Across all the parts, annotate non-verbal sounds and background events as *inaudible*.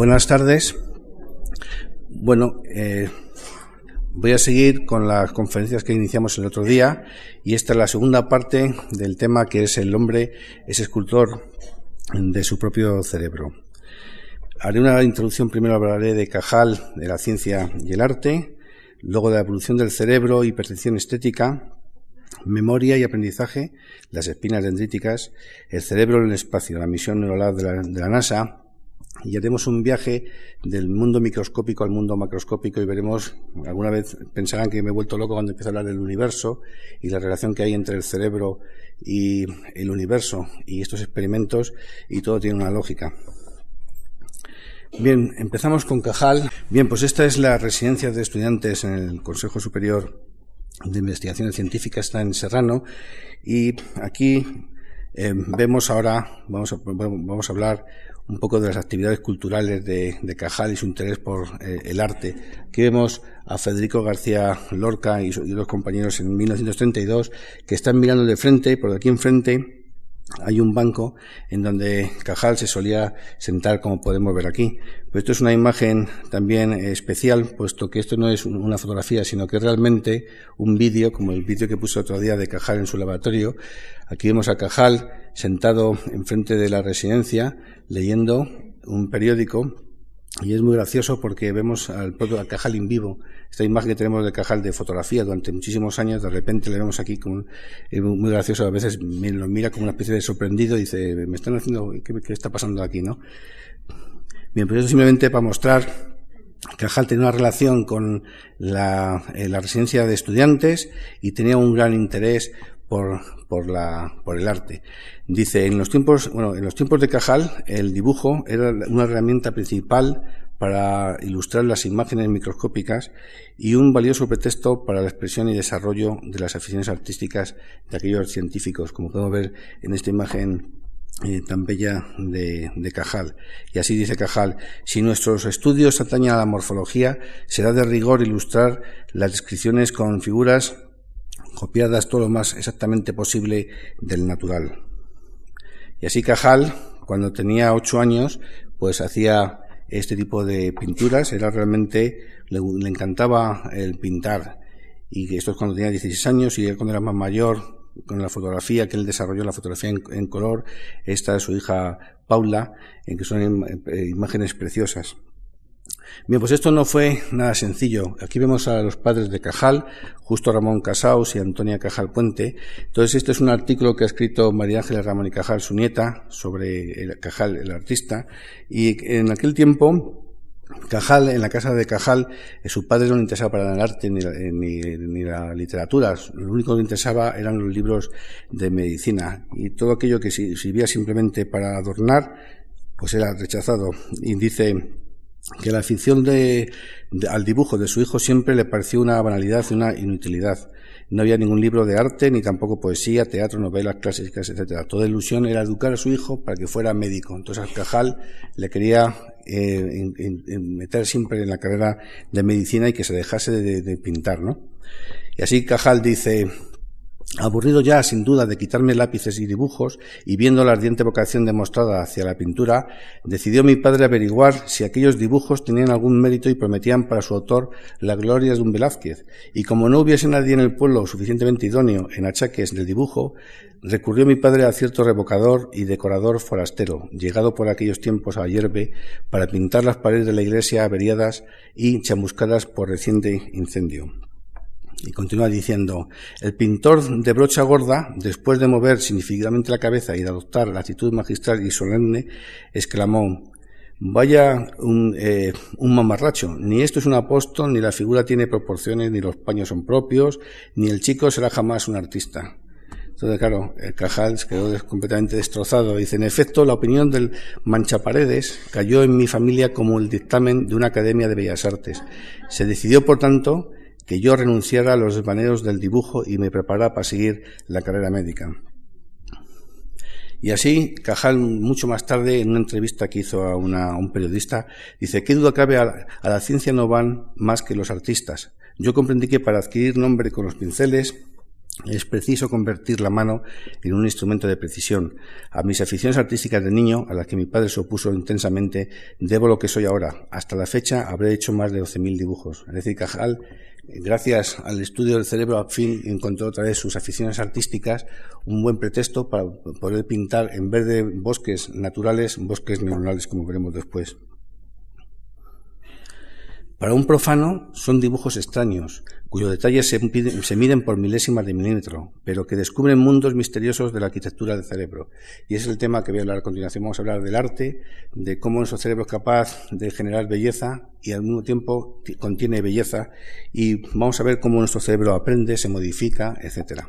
Buenas tardes. Bueno, eh, voy a seguir con las conferencias que iniciamos el otro día y esta es la segunda parte del tema que es el hombre es escultor de su propio cerebro. Haré una introducción, primero hablaré de Cajal, de la ciencia y el arte, luego de la evolución del cerebro y percepción estética, memoria y aprendizaje, las espinas dendríticas, el cerebro en el espacio, la misión neuronal de la, de la NASA, y haremos un viaje del mundo microscópico al mundo macroscópico y veremos, alguna vez pensarán que me he vuelto loco cuando empiezo a hablar del universo y la relación que hay entre el cerebro y el universo y estos experimentos y todo tiene una lógica. Bien, empezamos con Cajal. Bien, pues esta es la residencia de estudiantes en el Consejo Superior de Investigaciones Científicas, está en Serrano y aquí eh, vemos ahora, vamos a, vamos a hablar un poco de las actividades culturales de, Cajal y su interés por eh, el arte. Aquí vemos a Federico García Lorca y, y, los compañeros en 1932 que están mirando de frente, por aquí enfrente hay un banco en donde Cajal se solía sentar, como podemos ver aquí. Pero esto es una imagen también especial, puesto que esto no es una fotografía, sino que realmente un vídeo, como el vídeo que puse otro día de Cajal en su laboratorio. Aquí vemos a Cajal sentado enfrente de la residencia, leyendo un periódico y es muy gracioso porque vemos al propio Cajal en vivo, esta imagen que tenemos de Cajal de fotografía durante muchísimos años, de repente le vemos aquí como es muy gracioso, a veces lo mira como una especie de sorprendido y dice, me están haciendo, ¿qué, está pasando aquí, no? Bien, pues eso simplemente para mostrar Cajal tenía una relación con la, eh, la, residencia de estudiantes y tenía un gran interés por, por, la, el arte. Dice, en los tiempos, bueno, en los tiempos de Cajal, el dibujo era una herramienta principal para ilustrar las imágenes microscópicas y un valioso pretexto para la expresión y desarrollo de las aficiones artísticas de aquellos científicos, como podemos ver en esta imagen eh, tan bella de, de, Cajal. Y así dice Cajal, si nuestros estudios atañen a la morfología, será de rigor ilustrar las descripciones con figuras copiadas todo lo más exactamente posible del natural. Y así Cajal, cuando tenía ocho años, pues hacía este tipo de pinturas, era realmente, le, encantaba el pintar. Y esto es cuando tenía 16 años y cuando era más mayor, con la fotografía que él desarrolló, la fotografía en, color, esta es su hija Paula, en que son eh, imágenes preciosas. Bien, pues esto no fue nada sencillo. Aquí vemos a los padres de Cajal, justo Ramón Casaus y Antonia Cajal Puente. Entonces, este es un artículo que ha escrito María Ángeles Ramón y Cajal, su nieta, sobre el Cajal, el artista. Y en aquel tiempo, Cajal, en la casa de Cajal, eh, su padre no le interesaba para el arte ni eh, ni, ni la, literatura. Lo único que le interesaba eran los libros de medicina. Y todo aquello que sirvía simplemente para adornar, pues era rechazado. Y dice, que la afición de, al dibujo de su hijo siempre le pareció una banalidad y una inutilidad. No había ningún libro de arte, ni tampoco poesía, teatro, novelas clásicas, etc. Toda ilusión era educar a su hijo para que fuera médico. Entonces Cajal le quería eh, meter siempre en la carrera de medicina y que se dejase de, de pintar, ¿no? Y así Cajal dice, Aburrido ya, sin duda, de quitarme lápices y dibujos, y viendo la ardiente vocación demostrada hacia la pintura, decidió mi padre averiguar si aquellos dibujos tenían algún mérito y prometían para su autor las glorias de un Velázquez. Y como no hubiese nadie en el pueblo suficientemente idóneo en achaques del dibujo, recurrió mi padre a cierto revocador y decorador forastero, llegado por aquellos tiempos a Yerbe, para pintar las paredes de la iglesia averiadas y chamuscadas por reciente incendio. Y continúa diciendo, el pintor de brocha gorda, después de mover significativamente la cabeza y de adoptar la actitud magistral y solemne, exclamó, vaya un, eh, un mamarracho, ni esto es un apóstol, ni la figura tiene proporciones, ni los paños son propios, ni el chico será jamás un artista. Entonces, claro, el Cajal quedó completamente destrozado. Dice, en efecto, la opinión del Manchaparedes cayó en mi familia como el dictamen de una academia de bellas artes. Se decidió, por tanto, que yo renunciara a los desvaneos del dibujo y me preparara para seguir la carrera médica. Y así, Cajal, mucho más tarde, en una entrevista que hizo a, un periodista, dice, ¿qué duda cabe? A la, ciencia no van más que los artistas. Yo comprendí que para adquirir nombre con los pinceles es preciso convertir la mano en un instrumento de precisión. A mis aficiones artísticas de niño, a las que mi padre se opuso intensamente, debo lo que soy ahora. Hasta la fecha habré hecho más de 12.000 dibujos. Es decir, Cajal, gracias al estudio del cerebro, al encontró otra vez sus aficiones artísticas un buen pretexto para poder pintar, en vez de bosques naturales, bosques neuronales, como veremos después. Para un profano son dibujos extraños, cuyos detalles se, miden por milésimas de milímetro, pero que descubren mundos misteriosos de la arquitectura del cerebro. Y ese es el tema que voy a hablar a continuación. Vamos a hablar del arte, de cómo nuestro cerebro es capaz de generar belleza y al mismo tiempo contiene belleza, y vamos a ver cómo nuestro cerebro aprende, se modifica, etcétera.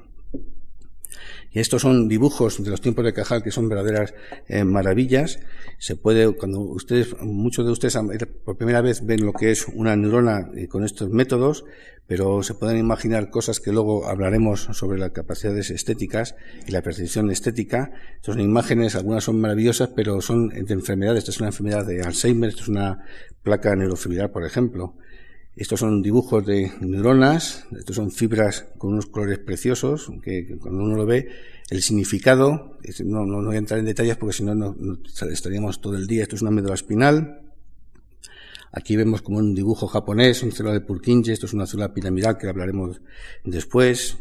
Y estos son dibujos de los tiempos de Cajal que son verdaderas eh, maravillas. Se puede, cuando ustedes, muchos de ustedes por primera vez ven lo que es una neurona eh, con estos métodos, pero se pueden imaginar cosas que luego hablaremos sobre las capacidades estéticas y la percepción estética. Estas son imágenes, algunas son maravillosas, pero son de enfermedades. Esta es una enfermedad de Alzheimer, esto es una placa neurofibrilar, por ejemplo. Estos son dibujos de neuronas, estos son fibras con unos colores preciosos, que cuando uno lo ve, el significado, no, voy a entrar en detalles porque si no, estaríamos todo el día. Esto es una médula espinal. Aquí vemos como un dibujo japonés, un célula de Purkinje, esto es una célula piramidal que hablaremos después.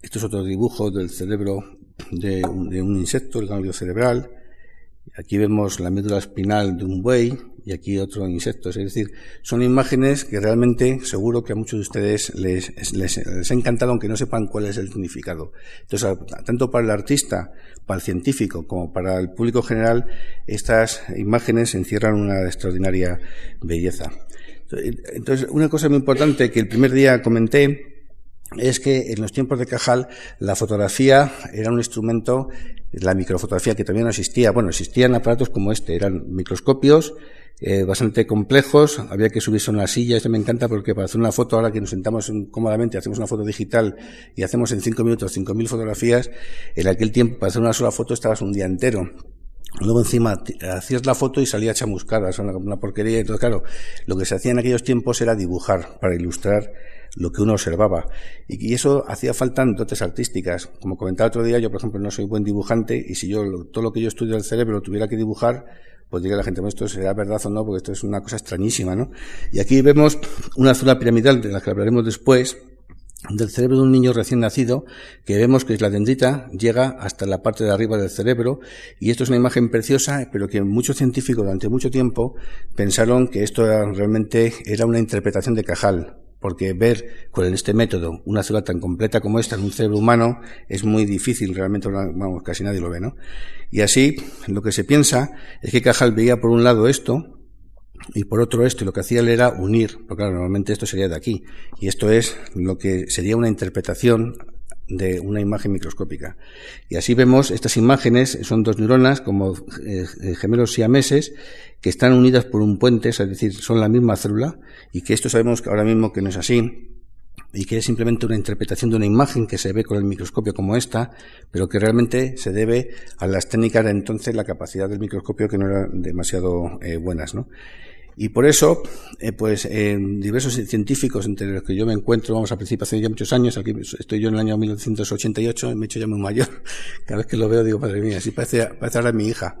Esto es otro dibujo del cerebro de de un insecto, el ganglio cerebral. Aquí vemos la médula espinal de un buey y aquí otro insecto. Es decir, son imágenes que realmente seguro que a muchos de ustedes les, les, ha encantado aunque no sepan cuál es el significado. Entonces, tanto para el artista, para el científico como para el público general, estas imágenes encierran una extraordinaria belleza. Entonces, una cosa muy importante que el primer día comenté es que en los tiempos de Cajal la fotografía era un instrumento, la microfotografía que también no existía, bueno, existían aparatos como este, eran microscopios eh, bastante complejos, había que subirse a una silla, esto me encanta porque para hacer una foto, ahora que nos sentamos cómodamente, hacemos una foto digital y hacemos en cinco minutos cinco mil fotografías, en aquel tiempo para hacer una sola foto estabas un día entero. Luego encima hacías la foto y salía chamuscada, una, una porquería. Entonces, claro, lo que se hacía en aquellos tiempos era dibujar para ilustrar lo que uno observaba. Y, eso hacía falta en dotes artísticas. Como comentaba otro día, yo, por ejemplo, no soy buen dibujante y si yo todo lo que yo estudio del cerebro tuviera que dibujar, pues diga la gente, bueno, esto será verdad o no, porque esto es una cosa extrañísima, ¿no? Y aquí vemos una zona piramidal de la que hablaremos después, del cerebro de un niño recién nacido, que vemos que la dendrita llega hasta la parte de arriba del cerebro, y esto es una imagen preciosa, pero que muchos científicos durante mucho tiempo pensaron que esto realmente era una interpretación de Cajal, porque ver con este método una célula tan completa como esta en un cerebro humano es muy difícil, realmente vamos, casi nadie lo ve, ¿no? Y así, lo que se piensa es que Cajal veía por un lado esto, y por otro esto, y lo que hacía él era unir, porque claro, normalmente esto sería de aquí, y esto es lo que sería una interpretación de una imagen microscópica. Y así vemos estas imágenes, son dos neuronas como eh, eh, gemelos siameses que están unidas por un puente, es decir, son la misma célula, y que esto sabemos ahora mismo que no es así, y que es simplemente una interpretación de una imagen que se ve con el microscopio como esta, pero que realmente se debe a las técnicas de entonces, la capacidad del microscopio que no eran demasiado eh, buenas, ¿no? Y por eso, eh, pues, diversos científicos entre los que yo me encuentro, vamos, a principio hace ya muchos años, aquí estoy yo en el año 1988, me he hecho ya muy mayor. *laughs* Cada vez que lo veo digo, madre mía, así parece, parece ahora mi hija.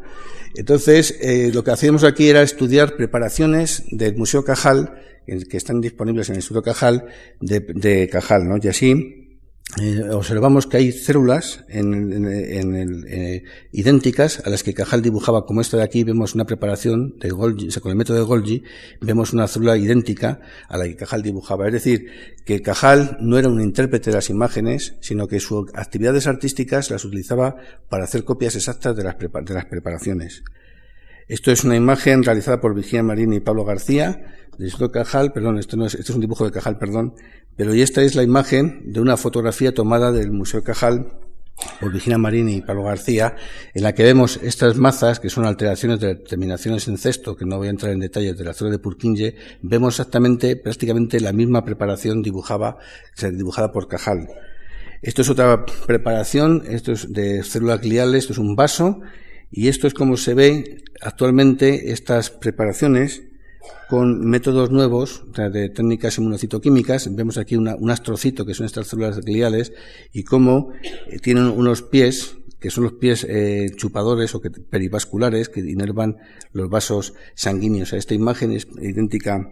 Entonces, eh, lo que hacíamos aquí era estudiar preparaciones del Museo Cajal, que están disponibles en el Instituto Cajal, de, de Cajal, ¿no? Y así, eh, observamos que hay células en, eh, idénticas a las que Cajal dibujaba, como esta de aquí, vemos una preparación de Golgi, con el método de Golgi, vemos una célula idéntica a la que Cajal dibujaba. Es decir, que Cajal no era un intérprete de las imágenes, sino que sus actividades artísticas las utilizaba para hacer copias exactas de las preparaciones. Esto es una imagen realizada por Virginia Marini y Pablo García, de Cajal, perdón, esto no es, esto es un dibujo de Cajal, perdón, pero esta es la imagen de una fotografía tomada del Museo Cajal por Virginia Marini y Pablo García, en la que vemos estas mazas, que son alteraciones de determinaciones en cesto, que no voy a entrar en detalles de la zona de Purkinje, vemos exactamente, prácticamente la misma preparación dibujada, dibujada por Cajal. Esto es otra preparación, esto es de células gliales, esto es un vaso, y esto es como se ve actualmente estas preparaciones con métodos nuevos de técnicas inmunocitoquímicas. Vemos aquí un astrocito, que son estas células gliales, y cómo eh, tienen unos pies que son los pies eh, chupadores o que, perivasculares que inervan los vasos sanguíneos. Esta imagen es idéntica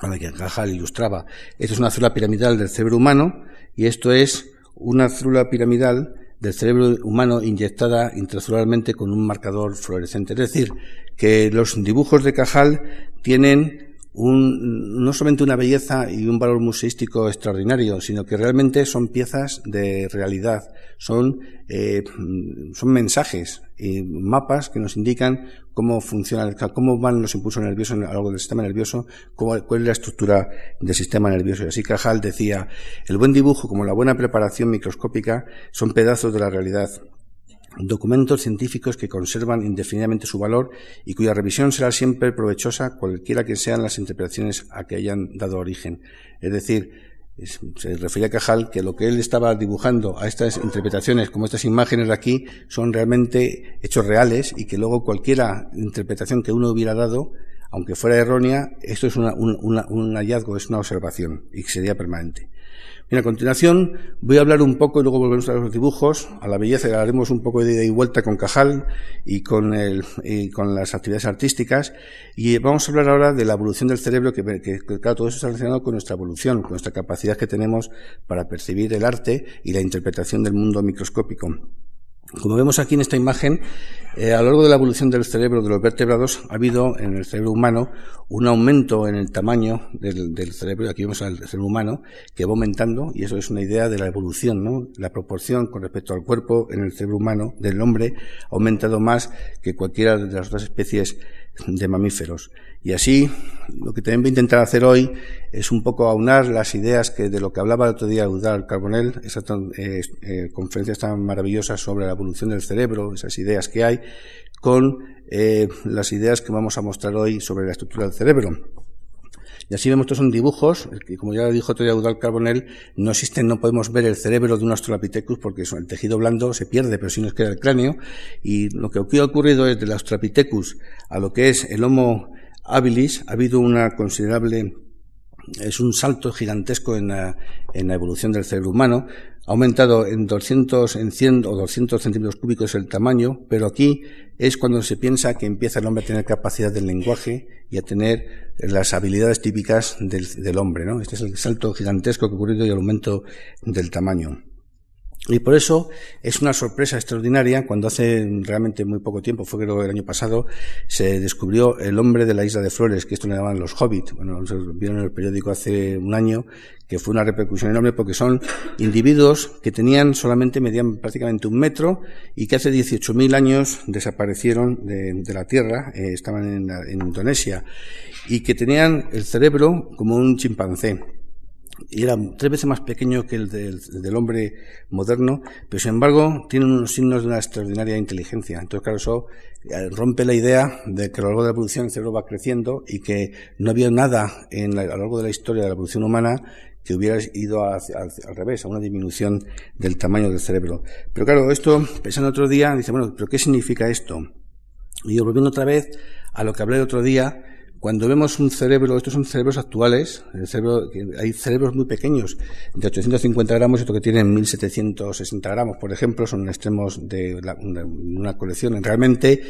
a la que Cajal ilustraba. Esta es una célula piramidal del cerebro humano y esto es una célula piramidal del cerebro humano inyectada intracelularmente con un marcador fluorescente. Es decir, que los dibujos de Cajal tienen un, no solamente una belleza y un valor museístico extraordinario, sino que realmente son piezas de realidad, son, eh, son mensajes y mapas que nos indican cómo funciona, cómo van los impulsos nerviosos a lo largo del sistema nervioso, cuál es la estructura del sistema nervioso. Y así Cajal decía, el buen dibujo como la buena preparación microscópica son pedazos de la realidad documentos científicos que conservan indefinidamente su valor y cuya revisión será siempre provechosa cualquiera que sean las interpretaciones a que hayan dado origen. Es decir, se refería a Cajal que lo que él estaba dibujando a estas interpretaciones, como estas imágenes de aquí, son realmente hechos reales y que luego cualquiera interpretación que uno hubiera dado, aunque fuera errónea, esto es un hallazgo, es una observación y que sería permanente. Bien, a continuación voy a hablar un poco y luego volvemos a los dibujos, a la belleza, y haremos un poco de ida y vuelta con Cajal y con, el, y con las actividades artísticas. Y vamos a hablar ahora de la evolución del cerebro, que, que, claro, todo eso está relacionado con nuestra evolución, con nuestra capacidad que tenemos para percibir el arte y la interpretación del mundo microscópico. Como vemos aquí en esta imagen, eh, a lo largo de la evolución del cerebro de los vertebrados ha habido en el cerebro humano un aumento en el tamaño del, cerebro, aquí vemos al cerebro humano, que va aumentando, y eso es una idea de la evolución, ¿no? La proporción con respecto al cuerpo en el cerebro humano del hombre ha aumentado más que cualquiera de las otras especies de mamíferos. Y así, lo que también voy a intentar hacer hoy es un poco aunar las ideas que de lo que hablaba el otro día Udal Carbonell, esas eh, eh, conferencias tan maravillosas sobre la evolución del cerebro, esas ideas que hay, con eh, las ideas que vamos a mostrar hoy sobre la estructura del cerebro. Y así vemos, estos son dibujos, que como ya dijo todavía Udal Carbonell, no existen, no podemos ver el cerebro de un Australopithecus porque el tejido blando se pierde, pero sí nos queda el cráneo. Y lo que ha ocurrido es del Australopithecus a lo que es el Homo habilis, ha habido una considerable es un salto gigantesco en la, en la, evolución del cerebro humano. Ha aumentado en 200, en 100 o 200 centímetros cúbicos el tamaño, pero aquí es cuando se piensa que empieza el hombre a tener capacidad del lenguaje y a tener las habilidades típicas del, del hombre, ¿no? Este es el salto gigantesco que ha ocurrido y el aumento del tamaño. Y por eso es una sorpresa extraordinaria cuando hace realmente muy poco tiempo, fue creo el año pasado, se descubrió el hombre de la isla de Flores, que esto le llamaban los hobbits. Bueno, se vieron en el periódico hace un año, que fue una repercusión enorme porque son individuos que tenían solamente, medían prácticamente un metro y que hace 18.000 años desaparecieron de, la Tierra, eh, estaban en, en Indonesia, y que tenían el cerebro como un chimpancé y era tres veces más pequeño que el del, hombre moderno, pero sin embargo tiene unos signos de una extraordinaria inteligencia. Entonces, claro, eso eh, rompe la idea de que a lo largo de la evolución el cerebro va creciendo y que no había nada en a lo largo de la historia de la evolución humana que hubiera ido al revés, a una disminución del tamaño del cerebro. Pero claro, esto, pensando otro día, dice, bueno, ¿pero qué significa esto? Y yo volviendo otra vez a lo que hablé el otro día, cuando vemos un cerebro, estos son cerebros actuales, el cerebro, hay cerebros muy pequeños, de 850 gramos, esto que tienen 1760 gramos, por ejemplo, son extremos de, una colección. Realmente,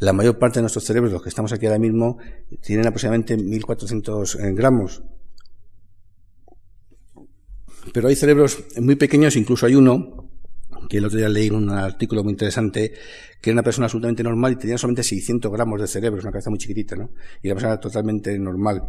la mayor parte de nuestros cerebros, los que estamos aquí ahora mismo, tienen aproximadamente 1400 eh, gramos. Pero hay cerebros muy pequeños, incluso hay uno, que el otro día leí un artículo muy interesante, que era una persona absolutamente normal y tenía solamente 600 gramos de cerebro, es una cabeza muy chiquitita, ¿no? Y era una persona totalmente normal.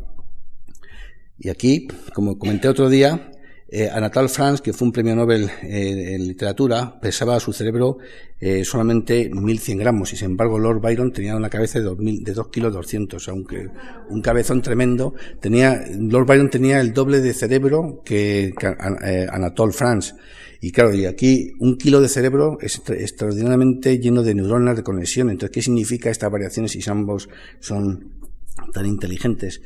Y aquí, como comenté otro día, eh, Anatole France, que fue un premio Nobel eh, en literatura, pesaba su cerebro eh, solamente 1.100 gramos, y sin embargo Lord Byron tenía una cabeza de 2, de 2 kilos 200, aunque un cabezón tremendo. Tenía, Lord Byron tenía el doble de cerebro que, Anatole France. Y claro, y aquí un kilo de cerebro es extraordinariamente lleno de neuronas de conexión. Entonces, ¿qué significa estas variaciones si ambos son tan inteligentes?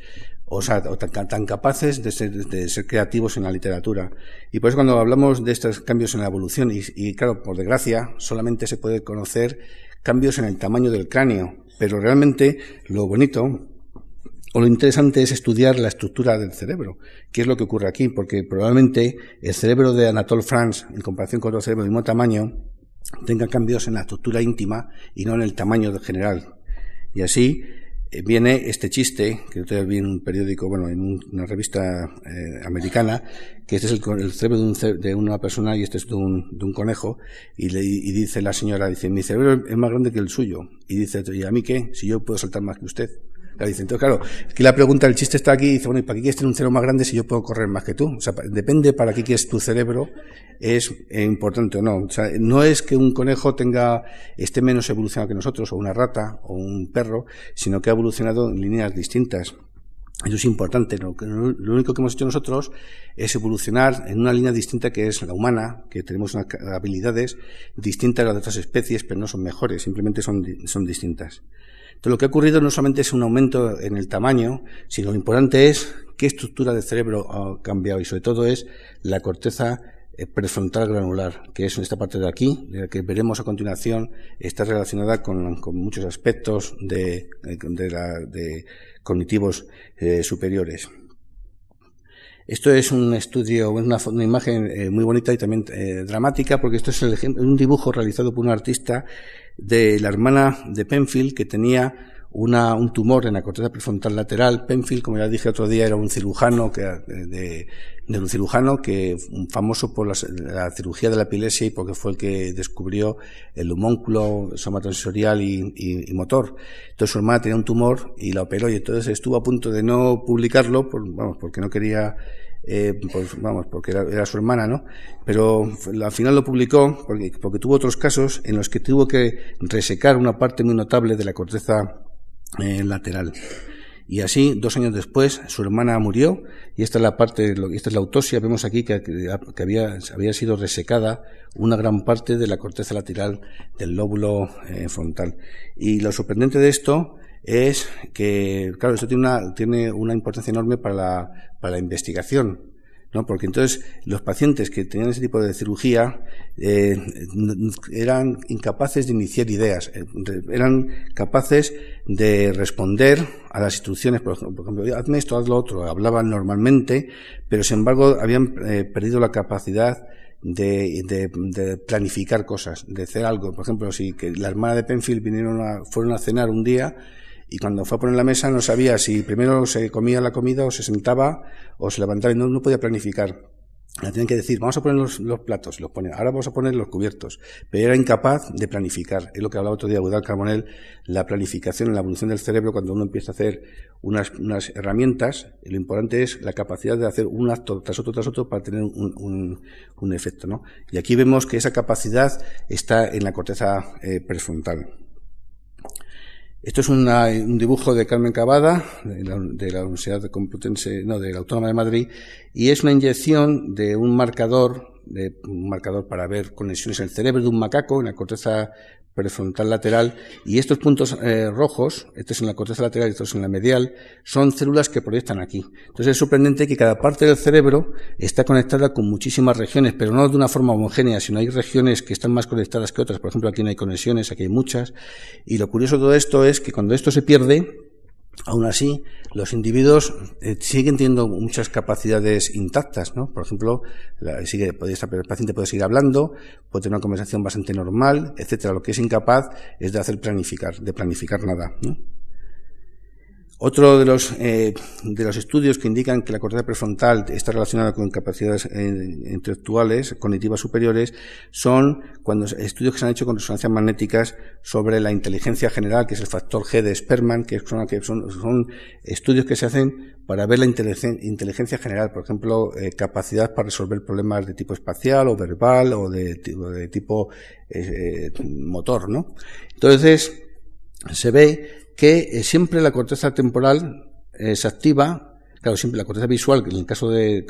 o sea, tan, capaces de ser, creativos en la literatura. Y por eso cuando hablamos de estos cambios en la evolución, y, claro, por desgracia, solamente se puede conocer cambios en el tamaño del cráneo, pero realmente lo bonito o lo interesante es estudiar la estructura del cerebro. ¿Qué es lo que ocurre aquí? Porque probablemente el cerebro de Anatole France, en comparación con otro cerebro de mismo tamaño, tenga cambios en la estructura íntima y no en el tamaño general. Y así eh, viene este chiste, que yo vi en un periódico, bueno, en una revista eh, americana, que este es el, cerebro de, una persona y este es de un, de un conejo, y, le, y dice la señora, dice, mi cerebro es más grande que el suyo. Y dice, ¿y a mí qué? Si yo puedo saltar más que usted. Entonces, claro, aquí la pregunta, el chiste está aquí, dice, bueno, ¿y para qué quieres tener un cerebro más grande si yo puedo correr más que tú? O sea, depende para qué quieres tu cerebro, es importante o no. O sea, no es que un conejo tenga, esté menos evolucionado que nosotros, o una rata, o un perro, sino que ha evolucionado en líneas distintas. Eso es importante. Lo, lo, único que hemos hecho nosotros es evolucionar en una línea distinta que es la humana, que tenemos unas habilidades distintas a las de otras especies, pero no son mejores, simplemente son, son distintas. Entonces, lo que ha ocurrido no solamente es un aumento en el tamaño, sino lo importante es qué estructura del cerebro ha cambiado y sobre todo es la corteza eh, prefrontal granular, que es esta parte de aquí, de la que veremos a continuación, está relacionada con, muchos aspectos de, de, cognitivos eh, superiores. Esto es un estudio, una, una imagen eh, muy bonita y también dramática, porque esto es el, un dibujo realizado por un artista de la hermana de Penfield que tenía una, un tumor en la corteza prefrontal lateral. Penfield, como ya dije otro día, era un cirujano que, de, de un cirujano que famoso por la, cirugía de la epilepsia y porque fue el que descubrió el homónculo somatosensorial y, y, motor. Entonces su hermana tenía un tumor y la operó y entonces estuvo a punto de no publicarlo, por, vamos, porque no quería eh, pues, vamos, porque era, su hermana, ¿no? Pero al final lo publicó porque, porque tuvo otros casos en los que tuvo que resecar una parte muy notable de la corteza eh, lateral. Y así, dos años después, su hermana murió, y esta es la parte, esta es la autopsia, vemos aquí que, que había, había, sido resecada una gran parte de la corteza lateral del lóbulo eh, frontal. Y lo sorprendente de esto es que, claro, esto tiene una, tiene una importancia enorme para la, para la investigación, ¿no? Porque entonces los pacientes que tenían ese tipo de cirugía eh, eran incapaces de iniciar ideas, eh, eran capaces de responder a las instrucciones, por ejemplo, hazme esto, haz lo otro, hablaban normalmente, pero sin embargo habían eh, perdido la capacidad de, de, planificar cosas, de hacer algo. Por ejemplo, si que la hermana de Penfield vinieron a, fueron a cenar un día y cuando fue a poner la mesa no sabía si primero se comía la comida o se sentaba o se levantaba y no, podía planificar. La tenían que decir, vamos a poner los, platos, los pone, ahora vamos a poner los cubiertos. Pero era incapaz de planificar. Es lo que hablaba otro día Budal Carbonell, la planificación, la evolución del cerebro, cuando uno empieza a hacer unas, herramientas, lo importante es la capacidad de hacer un acto tras otro tras otro para tener un, un, un efecto, ¿no? Y aquí vemos que esa capacidad está en la corteza eh, prefrontal. Esto es un dibujo de Carmen Cavada, de la, Universidad de Complutense, no, de la Autónoma de Madrid, y es una inyección de un marcador, un marcador para ver conexiones en el cerebro de un macaco, en la corteza prefrontal lateral y estos puntos eh, rojos, este es en la corteza lateral y estos es en la medial, son células que proyectan aquí. Entonces es sorprendente que cada parte del cerebro está conectada con muchísimas regiones, pero no de una forma homogénea, sino hay regiones que están más conectadas que otras. Por ejemplo, aquí no hay conexiones, aquí hay muchas. Y lo curioso de todo esto es que cuando esto se pierde, Aún así, los individuos eh, siguen teniendo muchas capacidades intactas, ¿no? Por ejemplo, sigue, el paciente puede seguir hablando, puede tener una conversación bastante normal, etcétera. Lo que es incapaz es de hacer planificar, de planificar nada, ¿no? Otro de los, eh, de los estudios que indican que la corteza prefrontal está relacionada con capacidades eh, intelectuales, cognitivas superiores, son cuando estudios que se han hecho con resonancias magnéticas sobre la inteligencia general, que es el factor G de Sperman, que son, estudios que se hacen para ver la inteligencia general, por ejemplo, eh, capacidad para resolver problemas de tipo espacial o verbal o de, de tipo eh, motor, ¿no? Entonces, se ve que eh, siempre la corteza temporal eh, se activa, claro, siempre la corteza visual, en el caso de,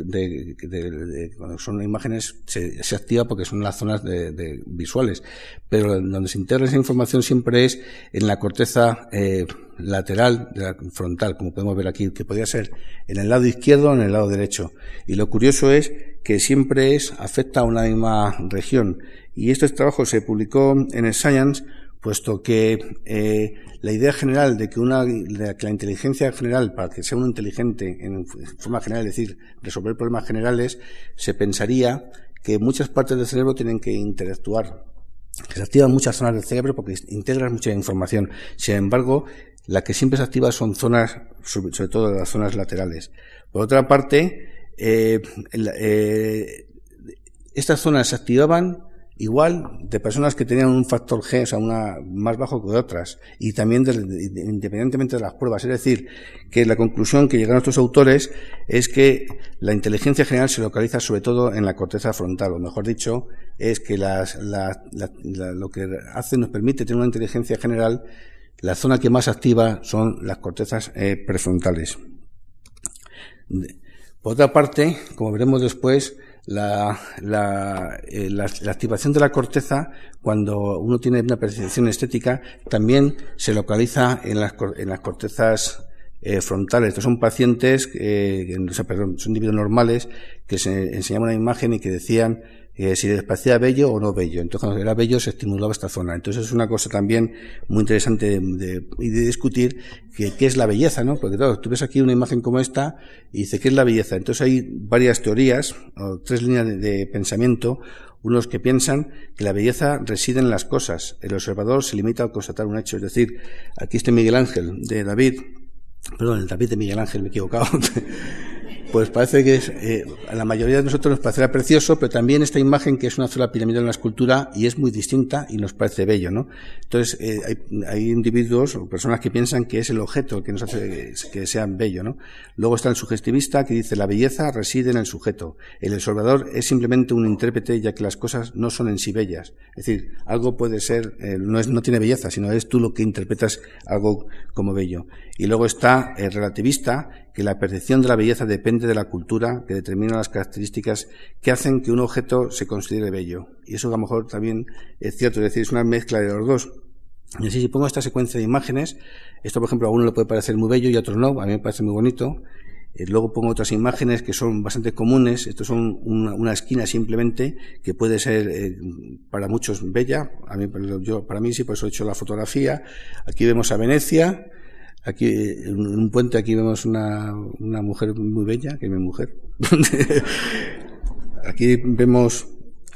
cuando son imágenes, se, activa porque son las zonas de, visuales, pero donde se integra esa información siempre es en la corteza eh, lateral de la frontal, como podemos ver aquí, que podría ser en el lado izquierdo o en el lado derecho. Y lo curioso es que siempre es, afecta a una misma región. Y este trabajo se publicó en Science puesto que eh, la idea general de que, una, de que la inteligencia general, para que sea uno inteligente en forma general, es decir, resolver problemas generales, se pensaría que muchas partes del cerebro tienen que interactuar, que se activan muchas zonas del cerebro porque integran mucha información. Sin embargo, la que siempre se activa son zonas, sobre todo las zonas laterales. Por otra parte, eh, eh, estas zonas se activaban igual de personas que tenían un factor G, o sea, una más bajo que otras, y también independientemente de las pruebas. Es decir, que la conclusión que llegan estos autores es que la inteligencia general se localiza sobre todo en la corteza frontal, o mejor dicho, es que las, lo que hace nos permite tener una inteligencia general, la zona que más activa son las cortezas eh, prefrontales. Por otra parte, como veremos después, la, la, eh, la, activación de la corteza, cuando uno tiene una percepción estética, también se localiza en las, en las cortezas eh, frontales. Estos son pacientes, eh, son individuos normales que se enseñaban una imagen y que decían eh, si les parecía bello o no bello. Entonces, cuando era bello, se estimulaba esta zona. Entonces, es una cosa también muy interesante de, de, discutir que, qué es la belleza, ¿no? Porque, claro, tú ves aquí una imagen como esta y dice, ¿qué es la belleza? Entonces, hay varias teorías, o tres líneas de, pensamiento. Unos que piensan que la belleza reside en las cosas. El observador se limita a constatar un hecho. Es decir, aquí este Miguel Ángel de David, perdón, el David de Miguel Ángel, me he equivocado. *laughs* pues parece que eh, a la mayoría de nosotros nos parecerá precioso, pero también esta imagen que es una sola pirámide en la escultura y es muy distinta y nos parece bello, ¿no? Entonces, eh, hay, individuos o personas que piensan que es el objeto el que nos hace que sean bello, ¿no? Luego está el sugestivista que dice la belleza reside en el sujeto. El observador es simplemente un intérprete ya que las cosas no son en sí bellas. Es decir, algo puede ser, eh, no, es, no tiene belleza, sino es tú lo que interpretas algo como bello. Y luego está el relativista que la percepción de la belleza depende de la cultura que determina las características que hacen que un objeto se considere bello. Y eso a lo mejor también es cierto, es decir, es una mezcla de los dos. Y así, si pongo esta secuencia de imágenes, esto por ejemplo a uno le puede parecer muy bello y a otro no, a mí me parece muy bonito. Eh, luego pongo otras imágenes que son bastante comunes. Esto son una, esquina simplemente que puede ser eh, para muchos bella. A mí, yo, para mí sí, por eso he hecho la fotografía. Aquí vemos a Venecia. Aquí, en un puente, aquí vemos una, una mujer muy bella, que es mi mujer. *laughs* aquí vemos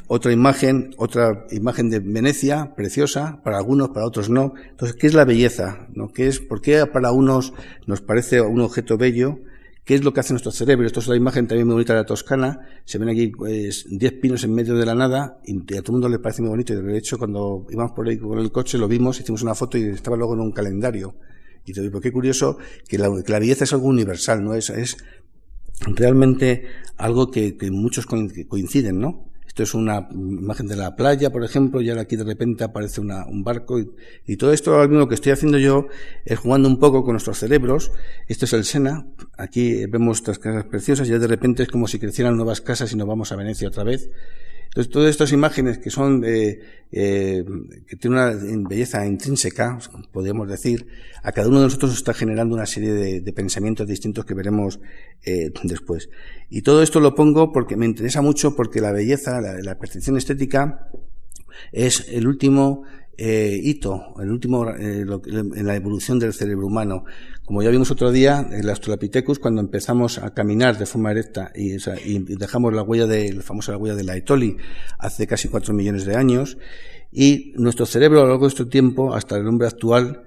otra imagen, otra imagen de Venecia, preciosa, para algunos, para otros no. Entonces, ¿qué es la belleza? ¿No? ¿Qué es, ¿Por qué para unos nos parece un objeto bello? ¿Qué es lo que hace nuestro cerebro? Esto es la imagen también muy bonita de la Toscana. Se ven aquí pues, 10 pinos en medio de la nada y a todo el mundo le parece muy bonito. Y de hecho, cuando íbamos por ahí con el coche, lo vimos, hicimos una foto y estaba luego en un calendario. Y te digo, qué curioso que la, belleza es algo universal, ¿no? Es, es realmente algo que, que muchos coinciden, ¿no? Esto es una imagen de la playa, por ejemplo, y ahora aquí de repente aparece una, un barco. Y, todo esto, lo mismo que estoy haciendo yo, es jugando un poco con nuestros cerebros. Esto es el Sena. Aquí vemos estas casas preciosas y ya de repente es como si crecieran nuevas casas y nos vamos a Venecia otra vez. Entonces, todas estas imágenes que son, eh, eh, que tienen una belleza intrínseca, podríamos decir, a cada uno de nosotros está generando una serie de, pensamientos distintos que veremos eh, después. Y todo esto lo pongo porque me interesa mucho porque la belleza, la, percepción estética, es el último eh, hito, el último en la evolución del cerebro humano. Como ya vimos otro día, el Australopithecus, cuando empezamos a caminar de forma erecta y, dejamos la huella de, la famosa huella de la Etoli hace casi cuatro millones de años, y nuestro cerebro a lo largo de este tiempo, hasta el hombre actual,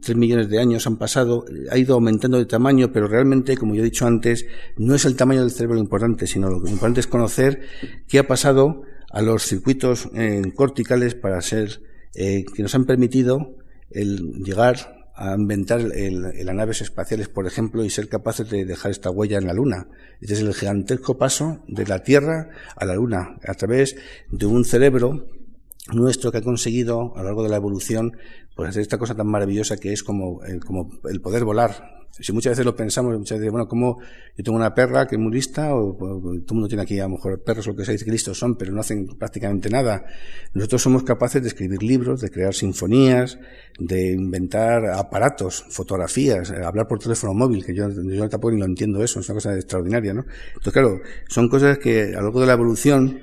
tres millones de años han pasado, ha ido aumentando de tamaño, pero realmente, como yo he dicho antes, no es el tamaño del cerebro lo importante, sino lo importante es conocer qué ha pasado a los circuitos eh, corticales para ser eh, que nos han permitido el llegar a inventar las naves espaciales, por ejemplo, y ser capaces de dejar esta huella en la Luna. Este es el gigantesco paso de la Tierra a la Luna, a través de un cerebro nuestro que ha conseguido a lo largo de la evolución pues hacer esta cosa tan maravillosa que es como, eh, como el poder volar. Si muchas veces lo pensamos, muchas veces, bueno, como yo tengo una perra que es muy lista, o, todo el mundo tiene aquí a lo mejor perros o lo que sea, que listos son, pero no hacen prácticamente nada. Nosotros somos capaces de escribir libros, de crear sinfonías, de inventar aparatos, fotografías, eh, hablar por teléfono móvil, que yo, yo tampoco ni lo entiendo eso, es una cosa extraordinaria, ¿no? Entonces, claro, son cosas que a lo largo de la evolución,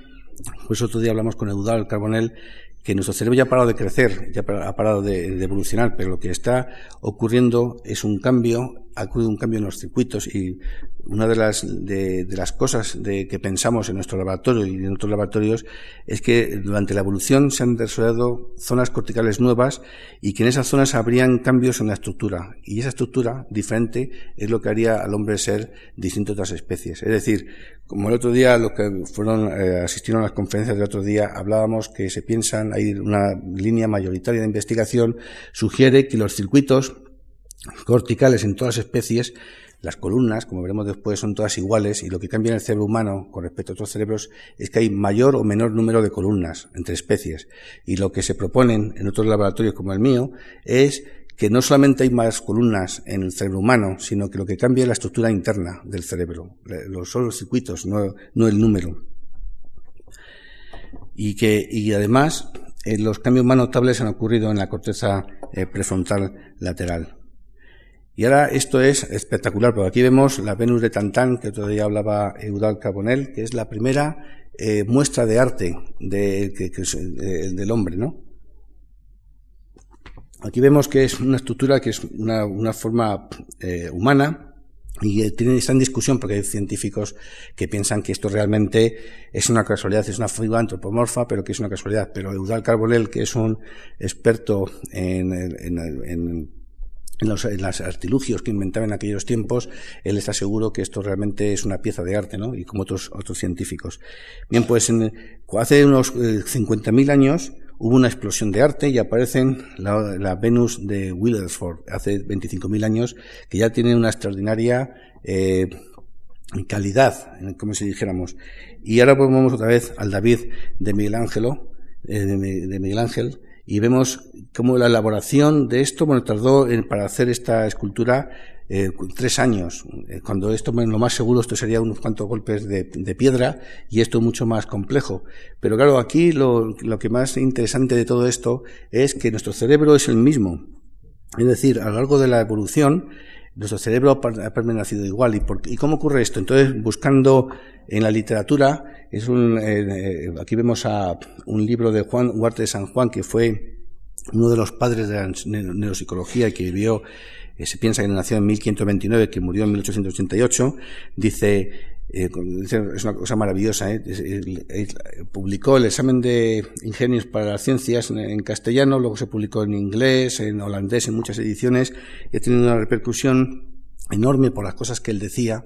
pues otro día hablamos con Eudal Carbonell, que nuestro cerebro ya ha parado de crecer, ya ha parado de, evolucionar, pero lo que está ocurriendo es un cambio, ha ocurrido un cambio en los circuitos y una de las, de, las cosas de, que pensamos en nuestro laboratorio y en otros laboratorios es que durante la evolución se han desarrollado zonas corticales nuevas y que en esas zonas habrían cambios en la estructura. Y esa estructura diferente es lo que haría al hombre ser distinto a otras especies. Es decir, como el otro día, los que fueron, eh, asistieron a las conferencias del otro día, hablábamos que se piensan, hay una línea mayoritaria de investigación, sugiere que los circuitos corticales en todas las especies las columnas, como veremos después, son todas iguales y lo que cambia en el cerebro humano con respecto a otros cerebros es que hay mayor o menor número de columnas entre especies. Y lo que se proponen en otros laboratorios como el mío es que no solamente hay más columnas en el cerebro humano, sino que lo que cambia es la estructura interna del cerebro, los, son los circuitos, no, no el número. Y que, y además, eh, los cambios más notables han ocurrido en la corteza eh, prefrontal lateral. Y ahora esto es espectacular, porque aquí vemos la Venus de Tantán, que otro día hablaba Eudal Carbonell, que es la primera eh, muestra de arte de, del hombre, ¿no? Aquí vemos que es una estructura que es una, forma eh, humana y tiene, está en discusión porque hay científicos que piensan que esto realmente es una casualidad, es una figura antropomorfa, pero que es una casualidad. Pero Eudal Carbonell, que es un experto en, en en los, artilugios que inventaban en aquellos tiempos, él está seguro que esto realmente es una pieza de arte, ¿no? Y como otros, otros científicos. Bien, pues en, hace unos 50.000 eh, años hubo una explosión de arte y aparecen la, Venus de Willersford, hace 25.000 años, que ya tiene una extraordinaria eh, calidad, como si dijéramos. Y ahora volvemos otra vez al David de Miguel Ángelo, eh, Ángel, y vemos cómo la elaboración de esto, bueno, tardó en, para hacer esta escultura eh, tres años. Eh, cuando esto, lo más seguro, esto sería unos cuantos golpes de, piedra y esto mucho más complejo. Pero claro, aquí lo, lo que más interesante de todo esto es que nuestro cerebro es el mismo. Es decir, a lo largo de la evolución, nuestro cerebro ha permanecido igual. ¿Y, por, ¿Y cómo ocurre esto? Entonces, buscando en la literatura, es un, eh, aquí vemos a un libro de Juan Huarte de San Juan, que fue uno de los padres de la neuropsicología y que vivió, eh, se piensa que nació en 1529, que murió en 1888, dice, es una cosa maravillosa. publicó el examen de ingenios para las ciencias en, castellano, luego se publicó en inglés, en holandés, en muchas ediciones, y ha tenido una repercusión enorme por las cosas que él decía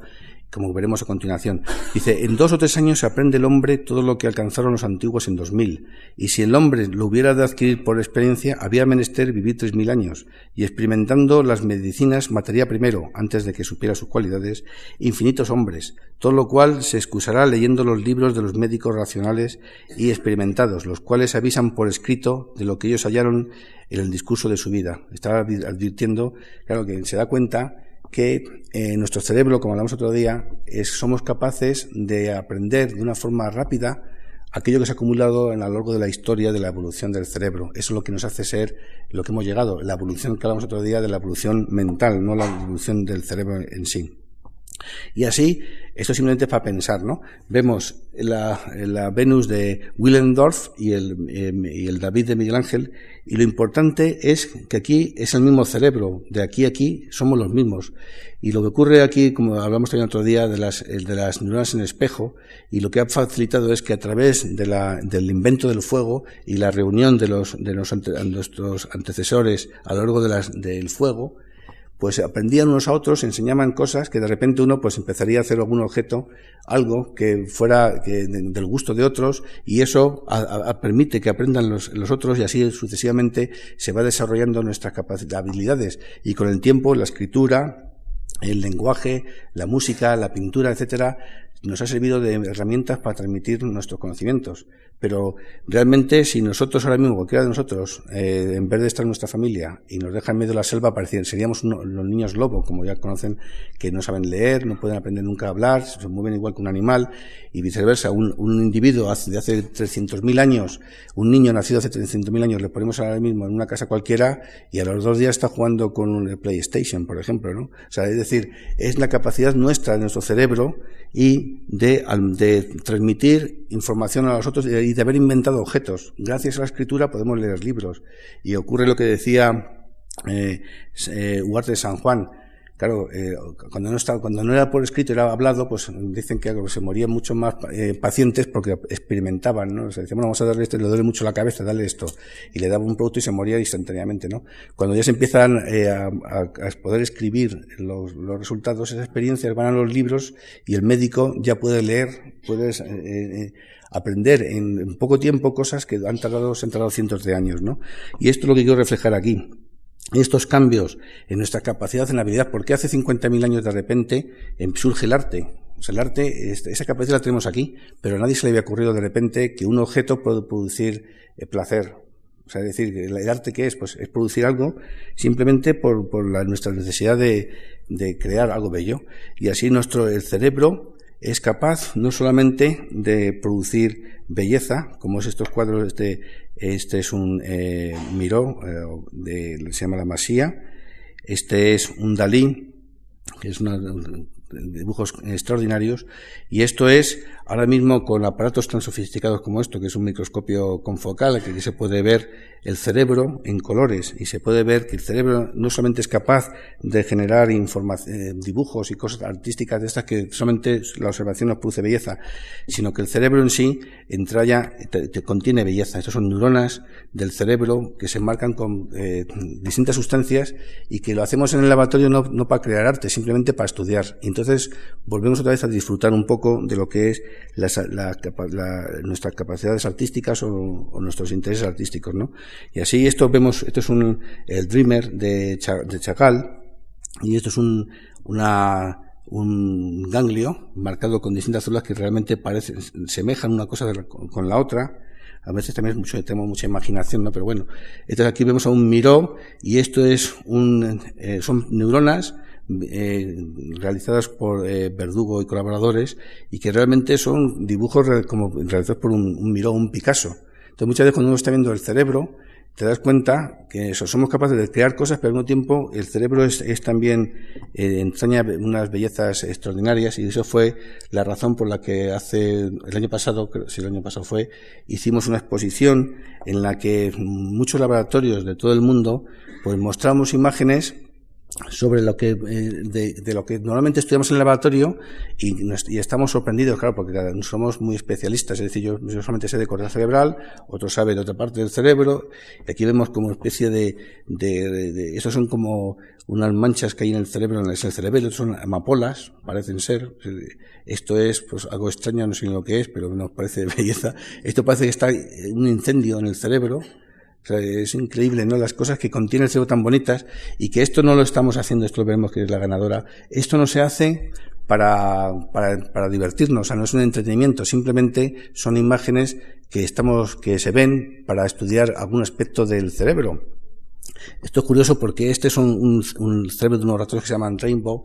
como veremos a continuación. Dice, en dos o tres años se aprende el hombre todo lo que alcanzaron los antiguos en dos mil, y si el hombre lo hubiera de adquirir por experiencia, había menester vivir tres mil años, y experimentando las medicinas mataría primero, antes de que supiera sus cualidades, infinitos hombres, todo lo cual se excusará leyendo los libros de los médicos racionales y experimentados, los cuales avisan por escrito de lo que ellos hallaron en el discurso de su vida. Estaba advirtiendo, claro, que se da cuenta que eh, nuestro cerebro, como hablamos otro día, es, somos capaces de aprender de una forma rápida aquello que se ha acumulado a lo largo de la historia de la evolución del cerebro. Eso es lo que nos hace ser lo que hemos llegado, la evolución que hablamos otro día de la evolución mental, no la evolución del cerebro en sí. Y así, esto simplemente es para pensar, ¿no? Vemos la, la Venus de Willendorf y el, em, y el David de Miguel Ángel, y lo importante es que aquí es el mismo cerebro, de aquí a aquí somos los mismos. Y lo que ocurre aquí, como hablamos también otro día, de las, de las neuronas en espejo, y lo que ha facilitado es que a través de la, del invento del fuego y la reunión de los, de nuestros antecesores a lo largo de las, del fuego, pues aprendían unos a otros, enseñaban cosas que de repente uno pues empezaría a hacer algún objeto, algo que fuera del gusto de otros y eso permite que aprendan los, otros y así sucesivamente se va desarrollando nuestras habilidades y con el tiempo la escritura, el lenguaje, la música, la pintura, etcétera, nos ha servido de herramientas para transmitir nuestros conocimientos. Pero realmente, si nosotros ahora mismo, cualquiera de nosotros, eh, en vez de estar en nuestra familia y nos deja en medio de la selva, seríamos los niños lobo, como ya conocen, que no saben leer, no pueden aprender nunca a hablar, se mueven igual que un animal, y viceversa. Un, un individuo de hace 300.000 años, un niño nacido hace 300.000 años, le ponemos ahora mismo en una casa cualquiera y a los dos días está jugando con un PlayStation, por ejemplo, ¿no? O sea, es decir, es la capacidad nuestra de nuestro cerebro y de, de, transmitir información a los otros y de haber inventado objetos. Gracias a la escritura podemos leer libros. Y ocurre lo que decía eh, eh, de San Juan, Claro, eh, cuando no estaba, cuando no era por escrito, era hablado, pues dicen que se morían mucho más eh, pacientes porque experimentaban, ¿no? O sea, decían, bueno, vamos a darle esto, le duele mucho la cabeza, dale esto. Y le daba un producto y se moría instantáneamente, ¿no? Cuando ya se empiezan eh, a, poder escribir los, resultados, esas experiencias van a los libros y el médico ya puede leer, puede aprender en, en, poco tiempo cosas que han tardado, se han tardado cientos de años, ¿no? Y esto es lo que quiero reflejar aquí estos cambios en nuestra capacidad, en la habilidad, porque hace 50.000 años de repente em, surge el arte. O sea, el arte, este, esa capacidad la tenemos aquí, pero a nadie se le había ocurrido de repente que un objeto puede producir eh, placer. O sea, es decir, el arte que es, pues es producir algo simplemente por, por la, nuestra necesidad de, de crear algo bello. Y así nuestro, el cerebro es capaz no solamente de producir belleza, como es estos cuadros, este, este es un eh, Miró, eh, de, se llama La Masía, este es un Dalí, que es una, dibujos extraordinarios, y esto es ahora mismo con aparatos tan sofisticados como esto, que es un microscopio confocal, que se puede ver el cerebro en colores y se puede ver que el cerebro no solamente es capaz de generar eh, dibujos y cosas artísticas de estas que solamente la observación nos produce belleza, sino que el cerebro en sí entraña, te, contiene belleza. Estas son neuronas del cerebro que se marcan con eh, distintas sustancias y que lo hacemos en el laboratorio no, para crear arte, simplemente para estudiar. Entonces volvemos otra vez a disfrutar un poco de lo que es nuestras capacidades artísticas o, o nuestros intereses artísticos, ¿no? Y así esto vemos, esto es un, el Dreamer de, de Chacal, y esto es un, una, un ganglio marcado con distintas células que realmente parecen, semejan una cosa con la otra. A veces también mucho, tenemos mucha imaginación, ¿no? Pero bueno, entonces aquí vemos a un miró y esto es un, eh, son neuronas eh, realizadas por eh, Verdugo y colaboradores y que realmente son dibujos como realizados por un, un miró, un Picasso. Entonces muchas veces cuando uno está viendo el cerebro, te das cuenta que eso, somos capaces de crear cosas, pero al mismo tiempo el cerebro es, también, eh, entraña unas bellezas extraordinarias y eso fue la razón por la que hace, el año pasado, si el año pasado fue, hicimos una exposición en la que muchos laboratorios de todo el mundo, pues mostramos imágenes sobre lo que eh, de, lo que normalmente estudiamos en el laboratorio y, y, estamos sorprendidos, claro, porque somos muy especialistas, es decir, yo, solamente sé de corteza cerebral, otro sabe de otra parte del cerebro, y aquí vemos como especie de, de, de, estos son como unas manchas que hay en el cerebro, en el cerebelo, son amapolas, parecen ser, esto es pues algo extraño, no sé lo que es, pero nos parece *laughs* belleza, esto parece que está un incendio en el cerebro, es increíble, ¿no? Las cosas que contiene el cerebro tan bonitas y que esto no lo estamos haciendo, esto lo vemos que es la ganadora. Esto no se hace para, para, para divertirnos, o sea, no es un entretenimiento, simplemente son imágenes que estamos, que se ven para estudiar algún aspecto del cerebro. Esto es curioso porque este es un, un, cerebro de unos ratones que se llaman Rainbow,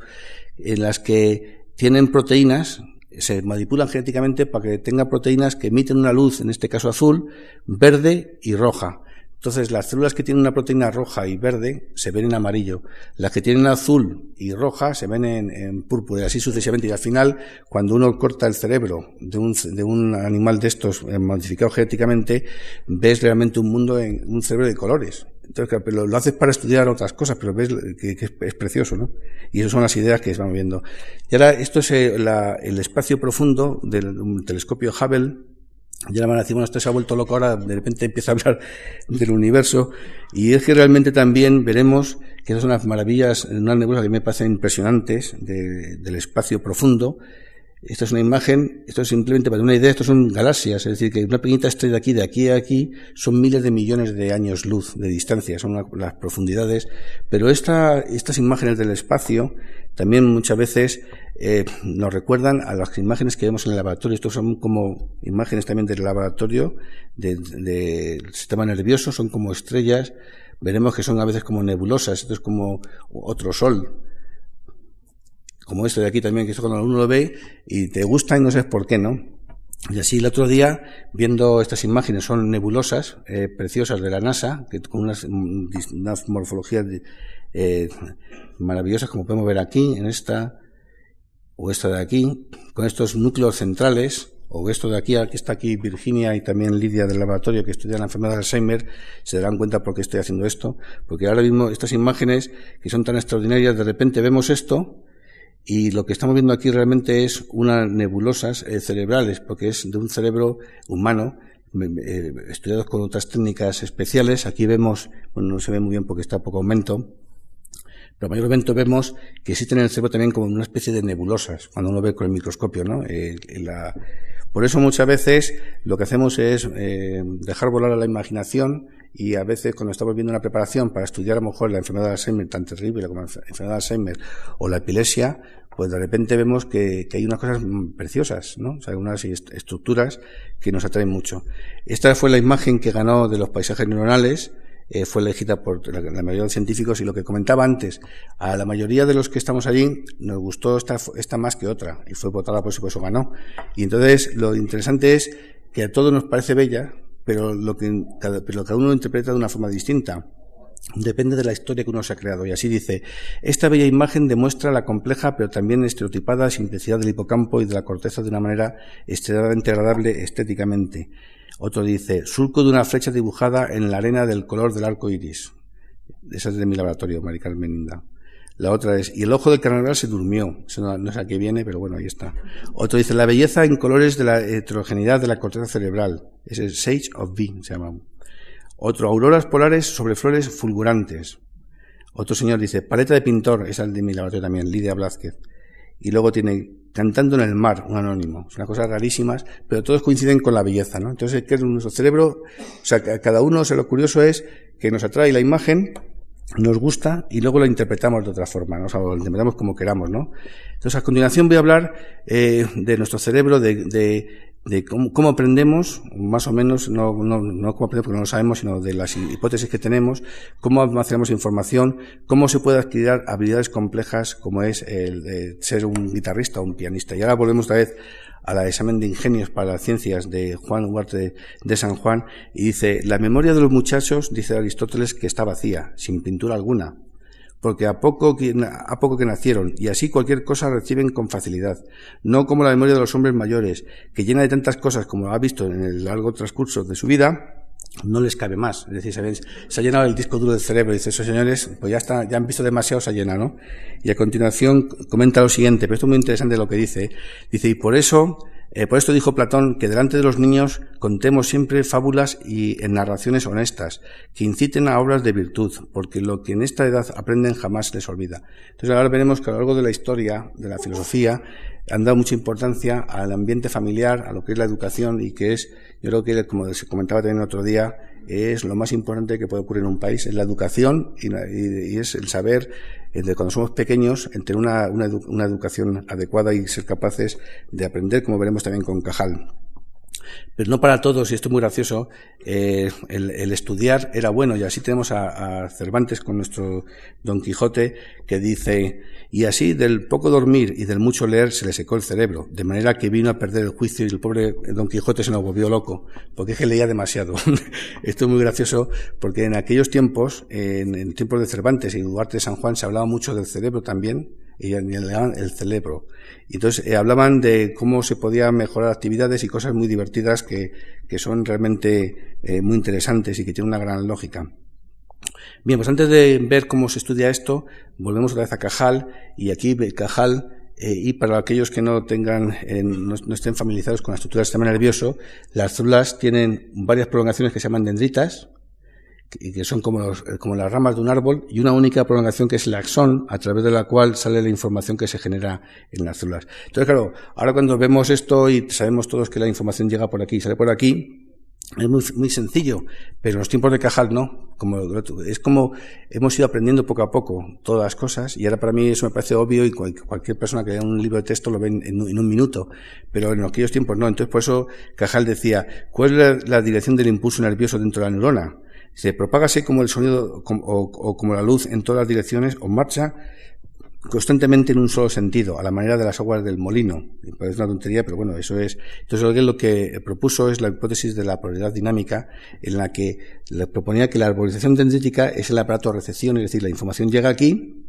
en las que tienen proteínas se manipulan genéticamente para que tenga proteínas que emiten una luz, en este caso azul, verde y roja. Entonces, las células que tienen una proteína roja y verde se ven en amarillo. Las que tienen azul y roja se ven en, púrpura y así sucesivamente. Y al final, cuando uno corta el cerebro de un, de un animal de estos eh, modificado genéticamente, ves realmente un mundo en un cerebro de colores. Entonces, lo, lo haces para estudiar otras cosas, pero ves que, es, precioso, ¿no? Y esas son las ideas que estamos viendo. Y ahora, esto es eh, el espacio profundo del telescopio Hubble, ya la van a decir, bueno, esto se ha vuelto loco ahora, de repente empieza a hablar *laughs* del universo, y es que realmente también veremos que esas son las maravillas, unas nebulosas que me parecen impresionantes del espacio profundo. Esta es una imagen, esto es simplemente para una idea, esto son galaxias, es decir, que una pequeñita estrella de aquí, de aquí a aquí, son miles de millones de años luz de distancia, son las profundidades, pero esta, estas imágenes del espacio también muchas veces eh, nos recuerdan a las imágenes que vemos en el laboratorio. Estos son como imágenes también del laboratorio, del sistema nervioso, son como estrellas. Veremos que son a veces como nebulosas, esto es como otro sol. Como esto de aquí también, que esto cuando uno lo ve y te gusta y no sabes por qué, ¿no? Y así el otro día, viendo estas imágenes, son nebulosas eh, preciosas de la NASA, que con unas, unas morfologías eh, maravillosas como podemos ver aquí, en esta, o esta de aquí, con estos núcleos centrales, o esto de aquí, aquí está aquí Virginia y también Lidia del laboratorio que estudia la enfermedad de Alzheimer, se darán cuenta por qué estoy haciendo esto, porque ahora mismo estas imágenes que son tan extraordinarias, de repente vemos esto y lo que estamos viendo aquí realmente es unas nebulosas eh, cerebrales, porque es de un cerebro humano, eh, estudiados con otras técnicas especiales. Aquí vemos, bueno, no se ve muy bien porque está a poco aumento, pero mayormente vemos que existen en el cerebro también como una especie de nebulosas, cuando uno ve con el microscopio, ¿no? Eh, la, por eso muchas veces lo que hacemos es eh, dejar volar a la imaginación y a veces cuando estamos viendo una preparación para estudiar a lo mejor la enfermedad de Alzheimer tan terrible como la enfermedad de Alzheimer o la epilepsia, pues de repente vemos que, hay unas cosas preciosas, ¿no? O sea, unas estructuras que nos atraen mucho. Esta fue la imagen que ganó de los paisajes neuronales, eh, fue elegida por la, mayoría de los científicos y lo que comentaba antes, a la mayoría de los que estamos allí nos gustó esta, esta más que otra y fue votada por eso ganó. Y entonces lo interesante es que a todos nos parece bella, pero lo que cada, pero cada uno interpreta de una forma distinta. Depende de la historia que uno se ha creado. Y así dice, esta bella imagen demuestra la compleja pero también estereotipada simplicidad del hipocampo y de la corteza de una manera extremadamente agradable estéticamente. Otro dice, surco de una flecha dibujada en la arena del color del arco iris. Esa es de mi laboratorio, Mari Carmen La otra es, y el ojo del carnaval se durmió. Eso no, sé a qué viene, pero bueno, ahí está. Otro dice, la belleza en colores de la heterogeneidad de la corteza cerebral. Es el Sage of B, se llama. Otro, auroras polares sobre flores fulgurantes. Otro señor dice, paleta de pintor, esa es de mi laboratorio también, Lidia Blázquez. Y luego tiene Cantando en el mar, un anónimo. Son cosas rarísimas, pero todos coinciden con la belleza, ¿no? Entonces, ¿qué es nuestro cerebro? O sea, cada uno, o sea, lo curioso es que nos atrae la imagen, nos gusta y luego la interpretamos de otra forma, ¿no? o sea, lo interpretamos como queramos, ¿no? Entonces, a continuación voy a hablar eh, de nuestro cerebro, de, de, de cómo, aprendemos, más o menos, no, no, no cómo aprendemos porque no lo sabemos, sino de las hipótesis que tenemos, cómo almacenamos información, cómo se puede adquirir habilidades complejas como es el de ser un guitarrista o un pianista. Y ahora volvemos otra vez al examen de ingenios para las ciencias de Juan Huarte de San Juan y dice, la memoria de los muchachos, dice Aristóteles, que está vacía, sin pintura alguna, porque a poco, que, a poco que nacieron, y así cualquier cosa reciben con facilidad, no como la memoria de los hombres mayores, que llena de tantas cosas como ha visto en el largo transcurso de su vida, no les cabe más. Es decir, ¿sabéis? se ha llenado el disco duro del cerebro. Dice, esos señores, pues ya está, ya han visto demasiado, se llena, ¿no? Y a continuación comenta lo siguiente, pero esto es muy interesante lo que dice. Dice, y por eso eh, por esto dijo Platón que delante de los niños contemos siempre fábulas y en narraciones honestas, que inciten a obras de virtud, porque lo que en esta edad aprenden jamás les olvida. Entonces ahora veremos que a lo largo de la historia, de la filosofía, han dado mucha importancia al ambiente familiar, a lo que es la educación y que es, yo creo que, como se comentaba también el otro día, es lo más importante que puede ocurrir en un país, es la educación y, es el saber, de cuando somos pequeños, entre una, una, una educación adecuada y ser capaces de aprender, como veremos también con Cajal. Pero no para todos, y esto es muy gracioso, eh, el, estudiar era bueno, y así tenemos a, Cervantes con nuestro Don Quijote, que dice, y así del poco dormir y del mucho leer se le secó el cerebro, de manera que vino a perder el juicio y el pobre Don Quijote se nos volvió loco, porque es que leía demasiado. *laughs* esto es muy gracioso, porque en aquellos tiempos, en, en tiempos de Cervantes y Duarte de San Juan, se hablaba mucho del cerebro también, y el cerebro. Entonces eh, hablaban de cómo se podía mejorar actividades y cosas muy divertidas que, que son realmente eh, muy interesantes y que tienen una gran lógica. Bien, pues antes de ver cómo se estudia esto, volvemos otra vez a Cajal y aquí Cajal eh, y para aquellos que no tengan, no, no, estén familiarizados con la estructura del sistema nervioso, las células tienen varias prolongaciones que se llaman dendritas, que son como, como las ramas de un árbol, y una única prolongación que es el axón, a través de la cual sale la información que se genera en las células. Entonces, claro, ahora cuando vemos esto y sabemos todos que la información llega por aquí y sale por aquí, es muy, muy sencillo, pero en los tiempos de Cajal no. Como, es como hemos ido aprendiendo poco a poco todas las cosas y ahora para mí eso me parece obvio y cualquier persona que lea un libro de texto lo ve en, un minuto, pero en aquellos tiempos no. Entonces por eso Cajal decía, ¿cuál es la dirección del impulso nervioso dentro de la neurona? Se propagase como el sonido o, como la luz en todas las direcciones o marcha constantemente en un solo sentido, a la manera de las aguas del molino. Parece una tontería, pero bueno, eso es. Entonces, lo que propuso es la hipótesis de la polaridad dinámica, en la que le proponía que la arborización dendrítica es el aparato de recepción, es decir, la información llega aquí,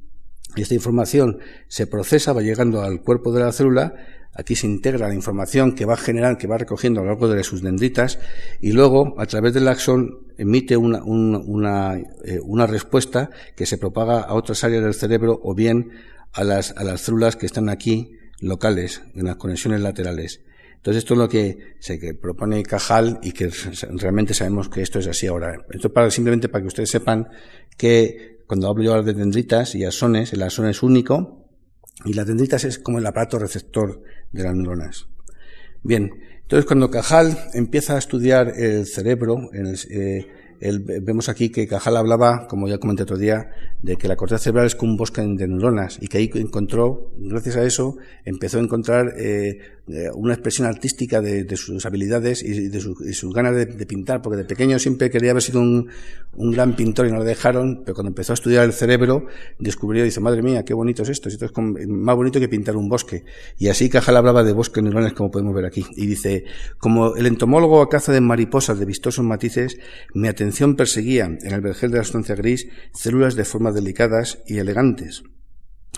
esta información se procesa, va llegando al cuerpo de la célula, aquí se integra la información que va a generar, que va recogiendo a lo largo de sus dendritas, y luego, a través del axón, emite eh, una, respuesta que se propaga a otras áreas del cerebro o bien a las, a las células que están aquí locales, en las conexiones laterales. Entonces esto es lo que se propone Cajal y que realmente sabemos que esto es así ahora. Esto para, simplemente para que ustedes sepan que cuando hablo yo de dendritas y asones, el asón es único y las dendritas es como el aparato receptor de las neuronas. Bien, entonces cuando Cajal empieza a estudiar el cerebro, el, eh, vemos aquí que Cajal hablaba, como ya comenté otro día, de que la corteza cerebral es como un bosque de neuronas y que ahí encontró, gracias a eso, empezó a encontrar eh, eh, una expresión artística de, sus habilidades y de, sus ganas de, pintar, porque de pequeño siempre quería haber sido un, gran pintor y no lo dejaron, pero cuando empezó a estudiar el cerebro, descubrió y dice, madre mía, qué bonito es esto, esto es más bonito que pintar un bosque. Y así Cajal hablaba de bosque de neuronas, como podemos ver aquí. Y dice, como el entomólogo a caza de mariposas de vistosos matices, mi atención perseguía en el vergel de la sustancia gris células de formas delicadas y elegantes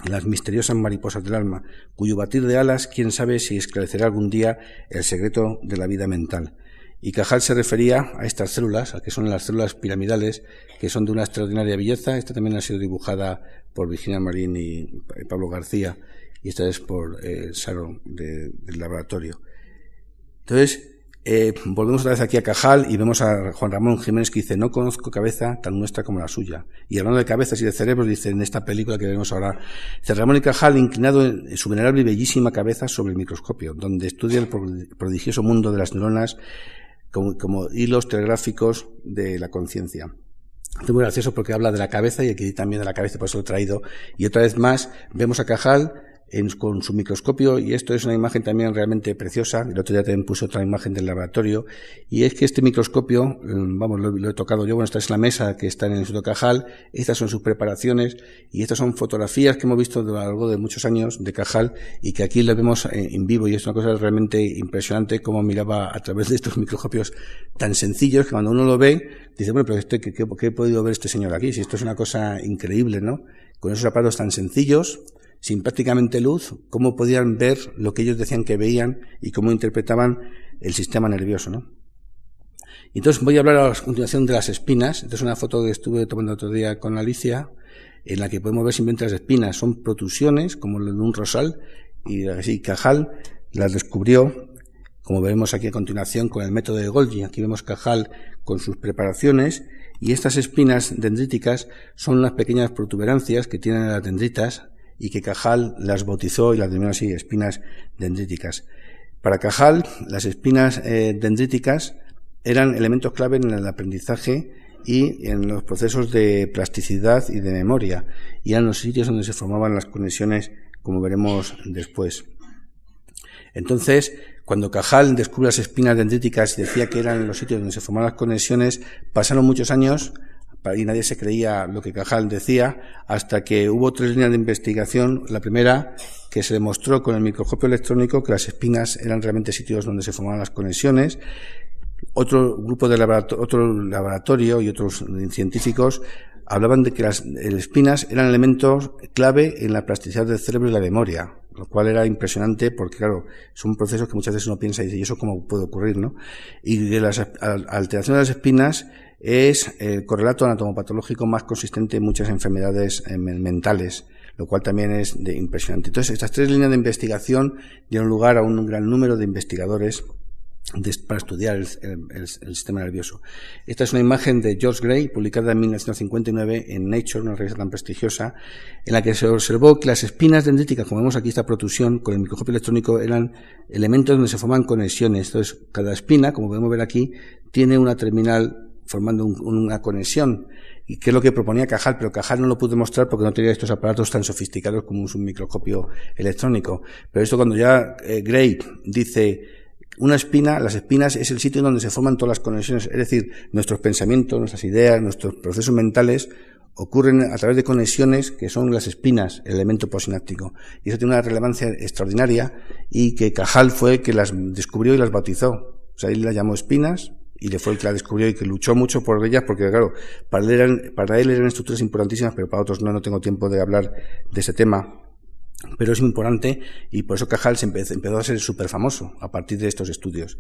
las misteriosas mariposas del alma, cuyo batir de alas quién sabe si esclarecerá algún día el secreto de la vida mental. Y Cajal se refería a estas células, a que son las células piramidales, que son de una extraordinaria belleza. Esta también ha sido dibujada por Virginia Marín y Pablo García, y esta es por eh, Saro del laboratorio. Entonces, eh, volvemos otra vez aquí a Cajal y vemos a Juan Ramón Jiménez que dice, no conozco cabeza tan nuestra como la suya. Y hablando de cabezas y de cerebros, dice en esta película que vemos ahora, dice Ramón y Cajal inclinado en su venerable y bellísima cabeza sobre el microscopio, donde estudia el prodigioso mundo de las neuronas como, como hilos telegráficos de la conciencia. Es muy gracioso porque habla de la cabeza y aquí también de la cabeza, por eso lo he traído. Y otra vez más, vemos a Cajal con su microscopio y esto es una imagen también realmente preciosa. El otro día también puse otra imagen del laboratorio y es que este microscopio, mm, vamos, lo, he tocado yo, bueno, esta es la mesa que está en el Instituto Cajal, estas son sus preparaciones y estas son fotografías que hemos visto a lo largo de muchos años de Cajal y que aquí lo vemos en, vivo y es una cosa realmente impresionante cómo miraba a través de estos microscopios tan sencillos que cuando uno lo ve dice, bueno, pero este, ¿qué, qué he podido ver este señor aquí? Si esto es una cosa increíble, ¿no? Con esos aparatos tan sencillos, sin prácticamente luz, cómo podían ver lo que ellos decían que veían y cómo interpretaban el sistema nervioso, ¿no? Entonces voy a hablar a continuación de las espinas. Esta es una foto que estuve tomando otro día con Alicia, en la que podemos ver simplemente las espinas. Son protrusiones, como en un rosal, y así Cajal las descubrió, como veremos aquí a continuación, con el método de Golgi. Aquí vemos Cajal con sus preparaciones, y estas espinas dendríticas son las pequeñas protuberancias que tienen las dendritas y que Cajal las bautizó y las denominó así espinas dendríticas. Para Cajal, las espinas eh, dendríticas eran elementos clave en el aprendizaje y en los procesos de plasticidad y de memoria, y eran los sitios donde se formaban las conexiones, como veremos después. Entonces, cuando Cajal descubre las espinas dendríticas y decía que eran los sitios donde se formaban las conexiones, pasaron muchos años y nadie se creía lo que Cajal decía, hasta que hubo tres líneas de investigación. La primera, que se demostró con el microscopio electrónico que las espinas eran realmente sitios donde se formaban las conexiones. Otro grupo de laboratorio, otro laboratorio y otros científicos hablaban de que las espinas eran elementos clave en la plasticidad del cerebro y la memoria, lo cual era impresionante porque, claro, son procesos que muchas veces uno piensa y dice, ¿y eso cómo puede ocurrir, no? Y de las alteraciones de las espinas es el correlato anatomopatológico más consistente en muchas enfermedades eh, mentales, lo cual también es de impresionante. Entonces, estas tres líneas de investigación dieron lugar a un gran número de investigadores para estudiar el, sistema nervioso. Esta es una imagen de George Gray, publicada en 1959 en Nature, una revista tan prestigiosa, en la que se observó que las espinas dendríticas, como vemos aquí esta protrusión con el microscopio electrónico, eran elementos donde se forman conexiones. Entonces, cada espina, como podemos ver aquí, tiene una terminal formando una conexión. Y que es lo que proponía Cajal, pero Cajal no lo pudo mostrar porque no tenía estos aparatos tan sofisticados como un microscopio electrónico. Pero esto cuando ya eh, Gray dice, una espina, las espinas es el sitio donde se forman todas las conexiones, es decir, nuestros pensamientos, nuestras ideas, nuestros procesos mentales ocurren a través de conexiones que son las espinas, el elemento posináptico. Y eso tiene una relevancia extraordinaria y que Cajal fue el que las descubrió y las bautizó. O sea, él las llamó espinas y le fue el que la descubrió y que luchó mucho por ellas, porque claro, para él eran, para él eran estructuras importantísimas, pero para otros no, no tengo tiempo de hablar de ese tema. Pero es importante y por eso Cajal se empezó, a ser súper famoso a partir de estos estudios.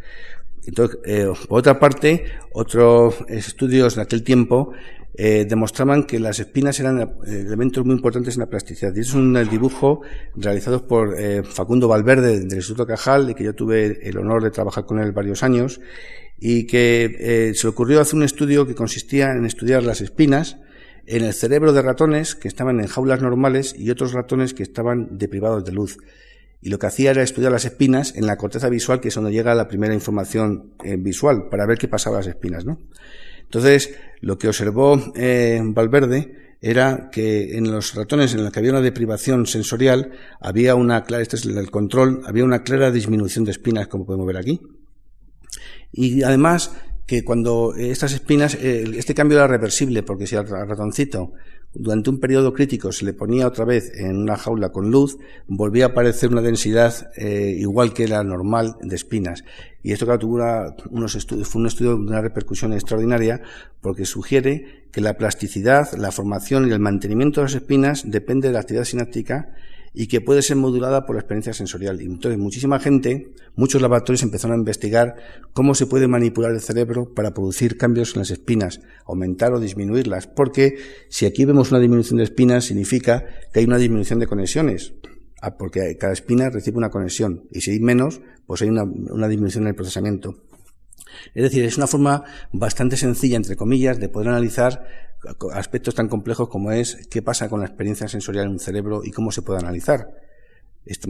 Entonces, eh, por otra parte, otros estudios de aquel tiempo eh, demostraban que las espinas eran eh, elementos muy importantes en la plasticidad. Y es un dibujo realizado por Facundo Valverde del Instituto Cajal, y que yo tuve el honor de trabajar con él varios años, y que se le ocurrió hacer un estudio que consistía en estudiar las espinas, en el cerebro de ratones que estaban en jaulas normales y otros ratones que estaban deprivados de luz. Y lo que hacía era estudiar las espinas en la corteza visual, que es donde llega la primera información eh, visual, para ver qué pasaba las espinas, ¿no? Entonces, lo que observó eh, Valverde era que en los ratones en los que había una deprivación sensorial, había una clara, este es el control, había una clara disminución de espinas, como podemos ver aquí. Y además, que cuando estas espinas, eh, este cambio era reversible, porque si al ratoncito durante un periodo crítico se le ponía otra vez en una jaula con luz, volvía a aparecer una densidad eh, igual que la normal de espinas. Y esto, claro, tuvo unos estudios, fue un estudio de una repercusión extraordinaria porque sugiere que la plasticidad, la formación y el mantenimiento de las espinas depende de la actividad sináptica y que puede ser modulada por la experiencia sensorial. Y entonces muchísima gente, muchos laboratorios empezaron a investigar cómo se puede manipular el cerebro para producir cambios en las espinas, aumentar o disminuirlas, porque si aquí vemos una disminución de espinas significa que hay una disminución de conexiones, ah, porque cada espina recibe una conexión y si hay menos, pues hay una, una disminución en el procesamiento. Es decir, es una forma bastante sencilla, entre comillas, de poder analizar aspectos tan complejos como es qué pasa con la experiencia sensorial en un cerebro y cómo se puede analizar.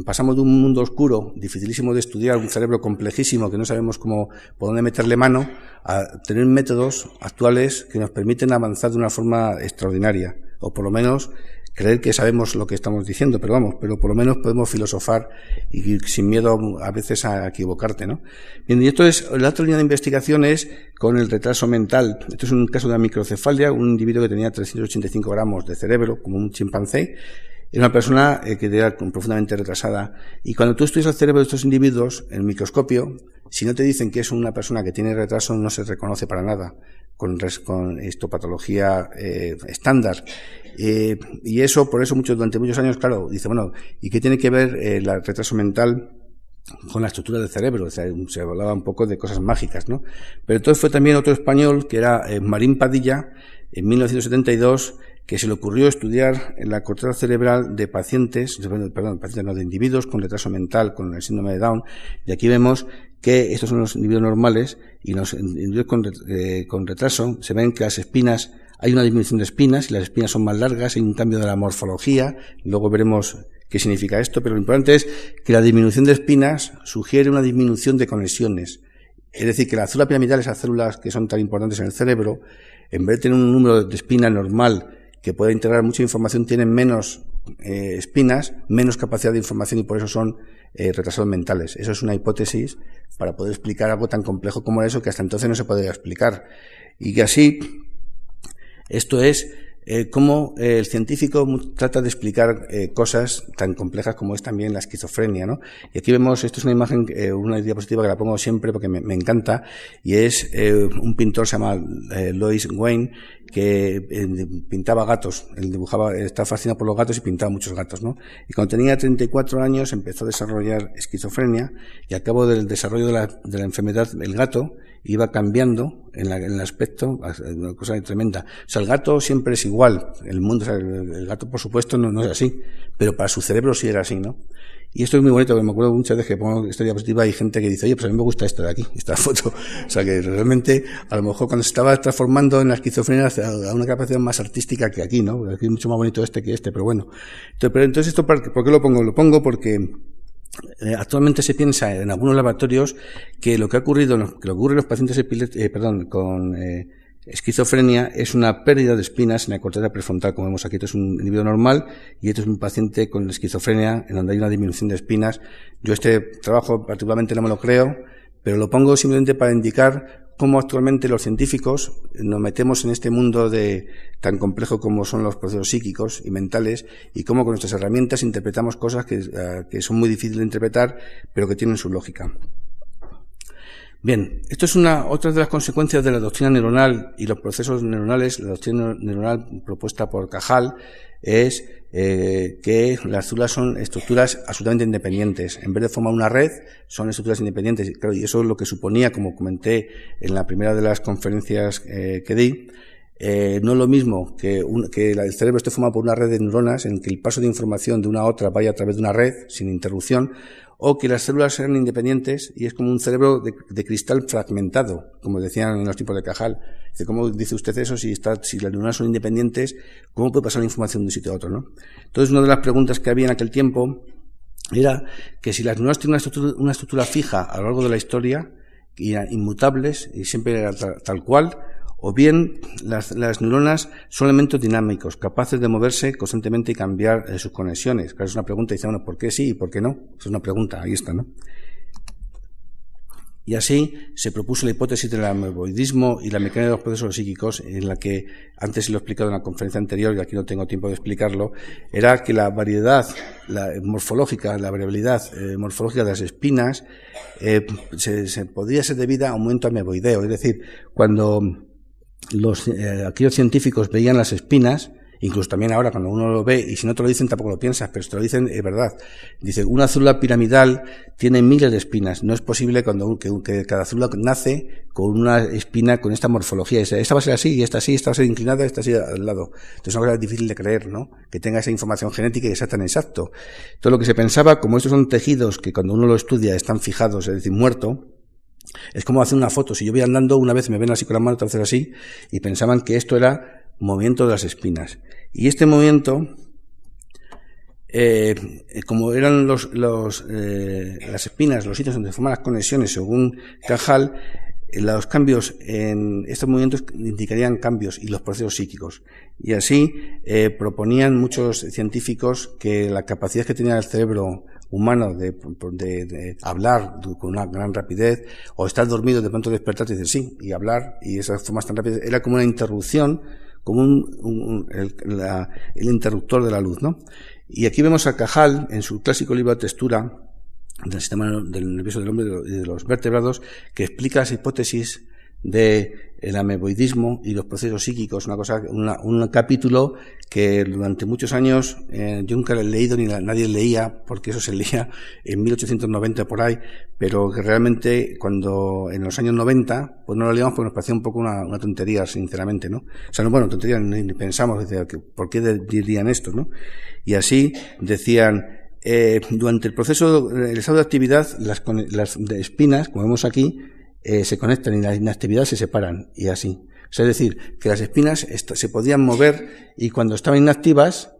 Pasamos de un mundo oscuro, dificilísimo de estudiar, un cerebro complejísimo que no sabemos cómo, por dónde meterle mano, a tener métodos actuales que nos permiten avanzar de una forma extraordinaria, o por lo menos creer que sabemos lo que estamos diciendo, pero vamos, pero por lo menos podemos filosofar y sin miedo a veces a equivocarte, ¿no? Bien, y esto es, la otra línea de investigación es con el retraso mental. Esto es un caso de una microcefalia, un individuo que tenía 385 gramos de cerebro, como un chimpancé, era una persona eh, que era profundamente retrasada. Y cuando tú estudias el cerebro de estos individuos, en el microscopio, si no te dicen que es una persona que tiene retraso, no se reconoce para nada con, con histopatología eh, estándar. Eh, y eso, por eso, muchos, durante muchos años, claro, dice, bueno, ¿y qué tiene que ver el retraso mental con la estructura del cerebro? O sea, se hablaba un poco de cosas mágicas, ¿no? Pero entonces fue también otro español, que era Marín Padilla, en 1972, que se le ocurrió estudiar la corteza cerebral de pacientes, perdón, pacientes no, de individuos con retraso mental, con el síndrome de Down, y aquí vemos que estos son los individuos normales y los individuos con, eh, con retraso se ven que las espinas, hay una disminución de espinas y las espinas son más largas, hay un cambio de la morfología, luego veremos qué significa esto, pero lo importante es que la disminución de espinas sugiere una disminución de conexiones. Es decir, que la célula piramidal, esas células que son tan importantes en el cerebro, en vez de tener un número de espinas normal que puede integrar mucha información tienen menos eh, espinas, menos capacidad de información y por eso son eh, retrasados mentales. Eso es una hipótesis para poder explicar algo tan complejo como eso que hasta entonces no se podía explicar. Y que así, esto es eh, cómo eh, el científico trata de explicar eh, cosas tan complejas como es también la esquizofrenia, ¿no? Y aquí vemos, esto es una imagen, eh, una diapositiva que la pongo siempre porque me, encanta, y es un pintor se llama Lois Wayne, que pintaba gatos, él dibujaba, estaba fascinado por los gatos y pintaba muchos gatos, ¿no? Y cuando tenía 34 años empezó a desarrollar esquizofrenia y al cabo del desarrollo de la, de la enfermedad, el gato iba cambiando en, el aspecto, una cosa tremenda. O sea, el gato siempre es igual. El mundo, el, gato, por supuesto, no, no, es así. Pero para su cerebro sí era así, ¿no? Y esto es muy bonito, porque me acuerdo muchas veces que pongo esta diapositiva y hay gente que dice, oye, pues a mí me gusta esto de aquí, esta *laughs* foto. O sea, que realmente, a lo mejor cuando se estaba transformando en la esquizofrenia a una capacidad más artística que aquí, ¿no? Aquí es mucho más bonito este que este, pero bueno. Entonces, pero entonces ¿por qué lo pongo? Lo pongo porque actualmente se piensa en algunos laboratorios que lo que ha ocurrido, lo ocurre en los pacientes eh, perdón, con eh, esquizofrenia es una pérdida de espinas en la corteza prefrontal, como vemos aquí. Esto es un individuo normal y esto es un paciente con esquizofrenia en donde hay una disminución de espinas. Yo este trabajo particularmente no me lo creo, pero lo pongo simplemente para indicar cómo actualmente los científicos nos metemos en este mundo de tan complejo como son los procesos psíquicos y mentales y cómo con nuestras herramientas interpretamos cosas que, eh, que son muy difíciles de interpretar, pero que tienen su lógica. Bien, esto es una otra de las consecuencias de la doctrina neuronal y los procesos neuronales. La doctrina neuronal propuesta por Cajal es eh, que las células son estructuras absolutamente independientes. En vez de formar una red, son estructuras independientes. Claro, y eso es lo que suponía, como comenté en la primera de las conferencias eh, que di, eh, no es lo mismo que, que, el cerebro esté formado por una red de neuronas en que el paso de información de una a otra vaya a través de una red sin interrupción, o que las células sean independientes y es como un cerebro de, cristal fragmentado, como decían en los tiempos de Cajal. ¿cómo dice usted eso si, las neuronas son independientes? ¿Cómo puede pasar la información de un sitio a otro? ¿no? Entonces, una de las preguntas que había en aquel tiempo era que si las neuronas tienen una estructura, fija a lo largo de la historia, inmutables y siempre tal cual, o bien las, neuronas son elementos dinámicos, capaces de moverse constantemente y cambiar eh, sus conexiones. Claro, es una pregunta dice, bueno, ¿por qué sí y por qué no? Es una pregunta, ahí está, ¿no? Y así se propuso la hipótesis del ameboidismo y la mecánica de los procesos psíquicos, en la que antes lo he explicado en la conferencia anterior y aquí no tengo tiempo de explicarlo, era que la variedad la morfológica, la variabilidad eh, morfológica de las espinas eh, se, se, podría ser debida a aumento ameboideo. Es decir, cuando los, eh, aquellos científicos veían las espinas, incluso también ahora cuando uno lo ve, y si no te lo dicen tampoco lo piensas, pero si te lo dicen es verdad. Dice, una célula piramidal tiene miles de espinas. No es posible cuando que, que cada célula nace con una espina con esta morfología. Esta va a ser así, y esta así, esta va a ser inclinada, esta así al lado. Entonces es una cosa difícil de creer, ¿no? Que tenga esa información genética y sea tan exacto. Todo lo que se pensaba, como estos son tejidos que cuando uno lo estudia están fijados, es decir, muerto, es como hacer una foto. Si yo voy andando, una vez me ven así con la mano, otra vez así, y pensaban que esto era movimiento de las espinas. Y este movimiento, eh, como eran los, los, eh, las espinas, los sitios donde forman las conexiones según Cajal, eh, los cambios en estos movimientos indicarían cambios y los procesos psíquicos. Y así proponían muchos científicos que la capacidad que tenía el cerebro humano de, hablar con una gran rapidez, o estar dormido de pronto despertarte y decir sí, y hablar, y esas formas tan rápidas, era como una interrupción, como un, el, el, interruptor de la luz, ¿no? Y aquí vemos a Cajal, en su clásico libro de textura, del sistema del nervioso del hombre y de los vertebrados, que explica las hipótesis de el ameboidismo y los procesos psíquicos, una cosa, un capítulo que durante muchos años eh, yo nunca lo he leído ni nadie leía, porque eso se leía en 1890 por ahí, pero que realmente cuando en los años 90, pues no lo leíamos porque nos parecía un poco una, tontería, sinceramente, ¿no? O sea, no, bueno, tontería, ni, pensamos, ¿por qué dirían esto, no? Y así decían, eh, durante el proceso, el estado de actividad, las, las espinas, como vemos aquí, eh, se conectan y la inactividad se separan y así. es decir, que las espinas se podían mover y cuando estaban inactivas,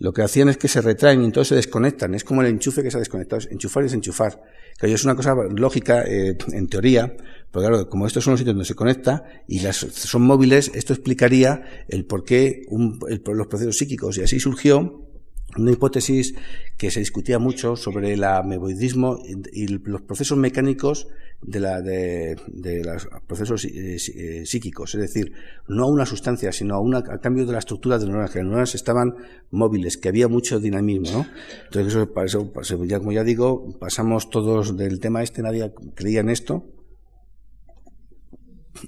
lo que hacían es que se retraen y entonces se desconectan. Es como el enchufe que se ha desconectado. Enchufar y desenchufar. Que es una cosa lógica eh, en teoría, pero claro, como estos son los sitios donde se conecta y las son móviles, esto explicaría el por qué los procesos psíquicos. Y así surgió una hipótesis que se discutía mucho sobre el ameboidismo y los procesos mecánicos de, la, de, los procesos eh, eh, psíquicos, es decir, no a una sustancia, sino a, una, cambio de la estructura de neuronas, que las neuronas estaban móviles, que había mucho dinamismo, ¿no? Entonces, eso, para ya, como ya digo, pasamos todos del tema este, nadie creía en esto,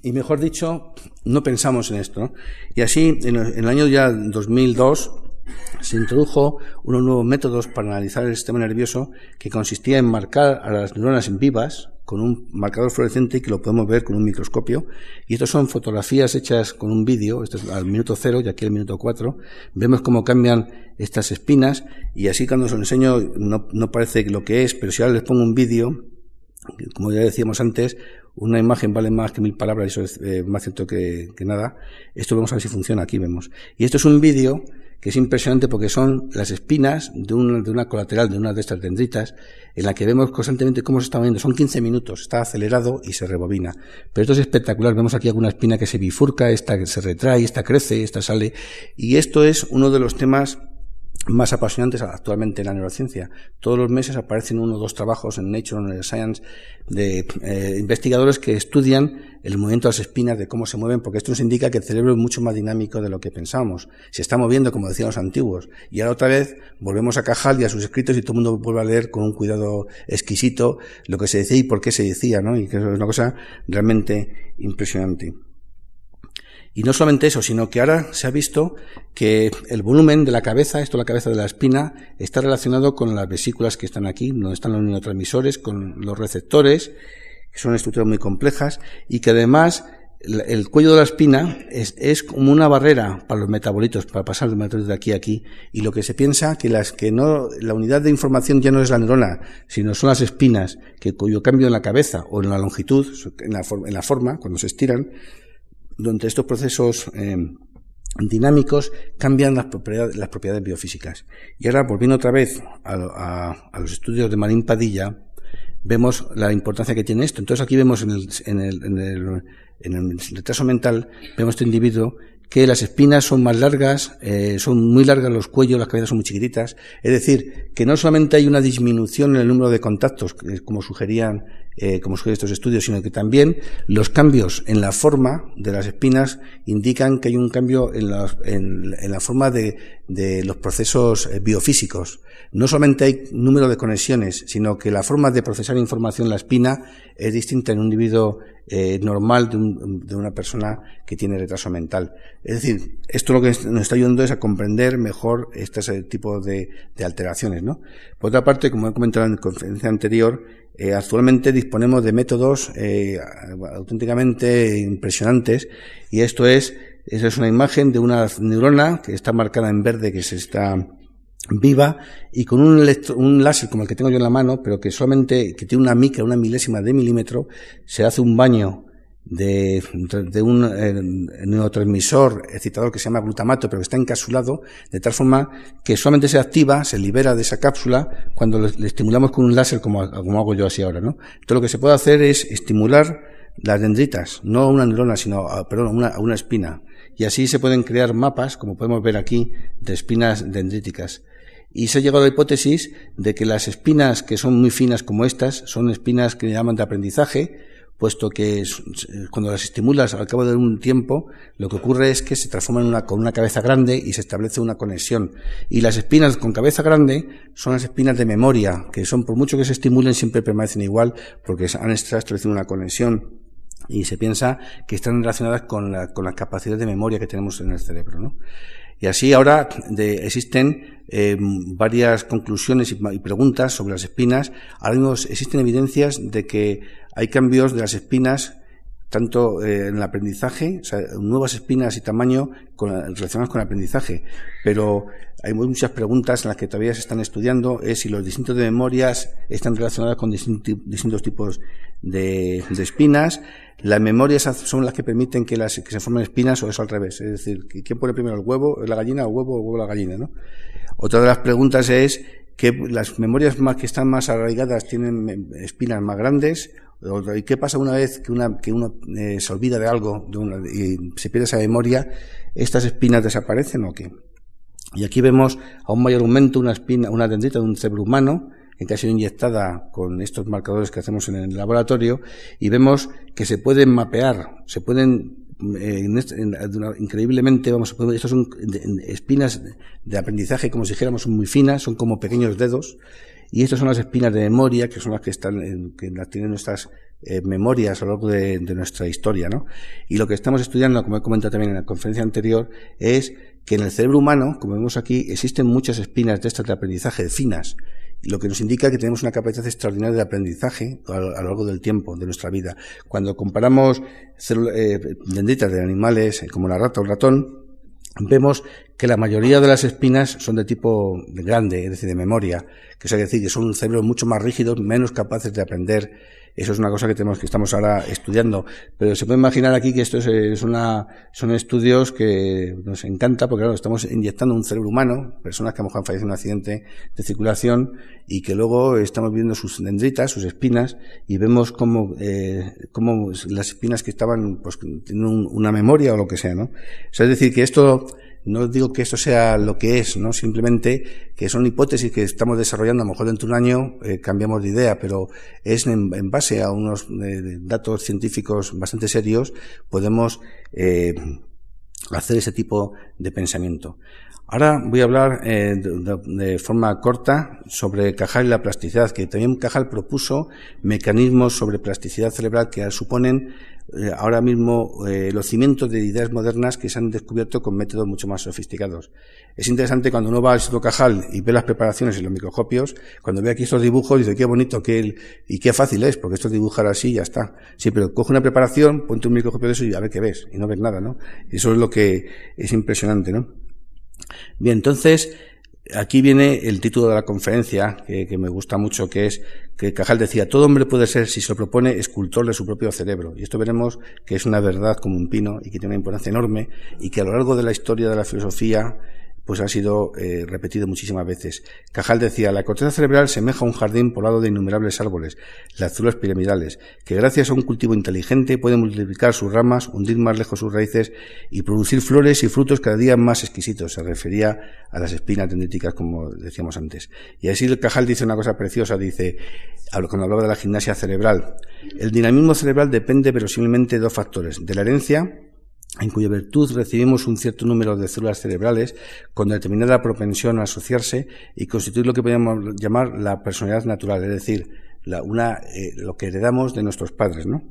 y mejor dicho, no pensamos en esto. Y así, en el año ya 2002, se introdujo unos nuevos métodos para analizar el sistema nervioso que consistía en marcar a las neuronas en vivas con un marcador fluorescente que lo podemos ver con un microscopio. Y estos son fotografías hechas con un vídeo, esto es al minuto cero y aquí al minuto cuatro. Vemos cómo cambian estas espinas y así cuando os lo enseño no, no parece lo que es, pero si ahora les pongo un vídeo, como ya decíamos antes, una imagen vale más que mil palabras, eso es eh, más cierto que, que, nada. Esto vamos a ver si funciona, aquí vemos. Y esto es un vídeo que es impresionante porque son las espinas de, de una colateral, de una de estas dendritas, en la que vemos constantemente cómo se está moviendo. Son 15 minutos, está acelerado y se rebobina. Pero esto es espectacular. Vemos aquí alguna espina que se bifurca, esta que se retrae, esta crece, esta sale. Y esto es uno de los temas más apasionantes actualmente en la neurociencia. Todos los meses aparecen uno o dos trabajos en Nature o en Science de eh, investigadores que estudian el movimiento de las espinas, de cómo se mueven, porque esto nos indica que el cerebro es mucho más dinámico de lo que pensamos. Se está moviendo, como decían los antiguos. Y ahora otra vez volvemos a Cajal y a sus escritos y todo el mundo vuelve a leer con un cuidado exquisito lo que se decía y por qué se decía, ¿no? Y que es una cosa realmente impresionante. Y no solamente eso, sino que ahora se ha visto que el volumen de la cabeza, esto la cabeza de la espina, está relacionado con las vesículas que están aquí, donde están los neurotransmisores, con los receptores, que son estructuras muy complejas, y que además el cuello de la espina es, como una barrera para los metabolitos, para pasar los metabolitos de aquí a aquí, y lo que se piensa que las que no, la unidad de información ya no es la neurona, sino son las espinas, que cuyo cambio en la cabeza o en la longitud, en la, en la forma, cuando se estiran, donde estos procesos eh, dinámicos cambian las propiedades, las propiedades, biofísicas. Y ahora, volviendo otra vez a, los estudios de Marín Padilla, vemos la importancia que tiene esto. Entonces aquí vemos en el, en el, en el, en el retraso mental, vemos este individuo que las espinas son más largas, eh, son muy largas los cuellos, las cabezas son muy chiquititas. Es decir, que no solamente hay una disminución en el número de contactos, como sugerían, eh, como sugieren estos estudios, sino que también los cambios en la forma de las espinas indican que hay un cambio en la, en, la forma de, de, los procesos eh, biofísicos. No solamente hay número de conexiones, sino que la forma de procesar información en la espina es distinta en un individuo eh, normal de, una persona que tiene retraso mental. Es decir, esto lo que nos está ayudando es a comprender mejor este tipo de, alteraciones. ¿no? Por otra parte, como he comentado en la conferencia anterior, eh, actualmente disponemos de métodos eh, auténticamente impresionantes y esto es, esa es una imagen de una neurona que está marcada en verde que se está viva y con un, un láser como el que tengo yo en la mano, pero que solamente, que tiene una micra, una milésima de milímetro, se hace un baño de, de un eh, neurotransmisor excitador que se llama glutamato, pero que está encapsulado, de tal forma que solamente se activa, se libera de esa cápsula cuando le, estimulamos con un láser como, hago yo así ahora, ¿no? Entonces lo que se puede hacer es estimular las dendritas, no una neurona, sino, ah, perdón, una, una espina. Y así se pueden crear mapas, como podemos ver aquí, de espinas dendríticas. Y se ha llegado a la hipótesis de que las espinas que son muy finas como estas son espinas que llaman de aprendizaje, puesto que cuando las estimulas al cabo de un tiempo, lo que ocurre es que se transforman una, con una cabeza grande y se establece una conexión. Y las espinas con cabeza grande son las espinas de memoria, que son, por mucho que se estimulen, siempre permanecen igual, porque han establecido una conexión y se piensa que están relacionadas con la, con la capacidad de memoria que tenemos en el cerebro. ¿no? Y así ahora existen eh, varias conclusiones y, preguntas sobre las espinas. Ahora mismo existen evidencias de que hay cambios de las espinas tanto eh, en el aprendizaje, o sea, nuevas espinas y tamaño relacionadas con el aprendizaje. Pero hay muchas preguntas en las que todavía se están estudiando, es si los distintos de memorias están relacionados con distintos tipos de, espinas. Las memorias son las que permiten que, las, que se formen espinas o es al revés. Es decir, ¿quién pone primero el huevo, la gallina o el huevo o el huevo la gallina? ¿no? Otra de las preguntas es que las memorias más que están más arraigadas tienen espinas más grandes ¿Y qué pasa una vez que, uno eh, se olvida de algo y se pierde esa memoria? ¿Estas espinas desaparecen o qué? Y aquí vemos a un mayor aumento una espina, una dendrita de un cerebro humano en que ha sido inyectada con estos marcadores que hacemos en el laboratorio y vemos que se pueden mapear, se pueden eh, este, increíblemente, vamos, estas son espinas de aprendizaje, como si dijéramos, son muy finas, son como pequeños dedos, y estas son las espinas de memoria, que son las que están, que las tienen nuestras eh, memorias a lo largo de, nuestra historia, ¿no? Y lo que estamos estudiando, como he comentado también en la conferencia anterior, es que en el cerebro humano, como vemos aquí, existen muchas espinas de estas de aprendizaje finas, lo que nos indica que tenemos una capacidad extraordinaria de aprendizaje a lo largo del tiempo de nuestra vida. Cuando comparamos eh, dendritas de animales eh, como la rata o el ratón, vemos que la mayoría de las espinas son de tipo grande, es decir, de memoria, que es decir, que son cerebros mucho más rígidos, menos capaces de aprender eso es una cosa que tenemos que estamos ahora estudiando. Pero se puede imaginar aquí que esto es, una, son estudios que nos encanta porque claro, estamos inyectando un cerebro humano, personas que a lo mejor han fallecido en un accidente de circulación y que luego estamos viendo sus dendritas, sus espinas y vemos cómo, eh, cómo las espinas que estaban, pues tienen una memoria o lo que sea, ¿no? es decir, que esto no digo que esto sea lo que es, ¿no? Simplemente que son hipótesis que estamos desarrollando, a lo mejor dentro de un año eh, cambiamos de idea, pero es en, base a unos eh, datos científicos bastante serios, podemos eh, hacer ese tipo de pensamiento. Ahora voy a hablar eh, de, forma corta sobre Cajal y la plasticidad, que también Cajal propuso mecanismos sobre plasticidad cerebral que suponen eh, ahora mismo eh, los cimientos de ideas modernas que se han descubierto con métodos mucho más sofisticados. Es interesante cuando uno va al Instituto Cajal y ve las preparaciones y los microscopios, cuando ve aquí estos dibujos dice qué bonito que y qué fácil es, porque esto es dibujar así y ya está. Sí, pero coge una preparación, ponte un microscopio de eso y a ver qué ves, y no ves nada, ¿no? Eso es lo que es impresionante, ¿no? Bien, entonces, aquí viene el título de la conferencia, que, me gusta mucho, que es que Cajal decía, todo hombre puede ser, si se lo propone, escultor de su propio cerebro. Y esto veremos que es una verdad como un pino y que tiene una importancia enorme y que a lo largo de la historia de la filosofía pues ha sido eh, repetido muchísimas veces. Cajal decía, la corteza cerebral semeja a un jardín poblado de innumerables árboles, las células piramidales, que gracias a un cultivo inteligente pueden multiplicar sus ramas, hundir más lejos sus raíces y producir flores y frutos cada día más exquisitos. Se refería a las espinas dendríticas, como decíamos antes. Y así el Cajal dice una cosa preciosa, dice, cuando hablaba de la gimnasia cerebral, el dinamismo cerebral depende verosímilmente de dos factores, de la herencia, en cuya virtud recibimos un cierto número de células cerebrales con determinada propensión a asociarse y constituir lo que podríamos llamar la personalidad natural, es decir, la, una, eh, lo que heredamos de nuestros padres, ¿no?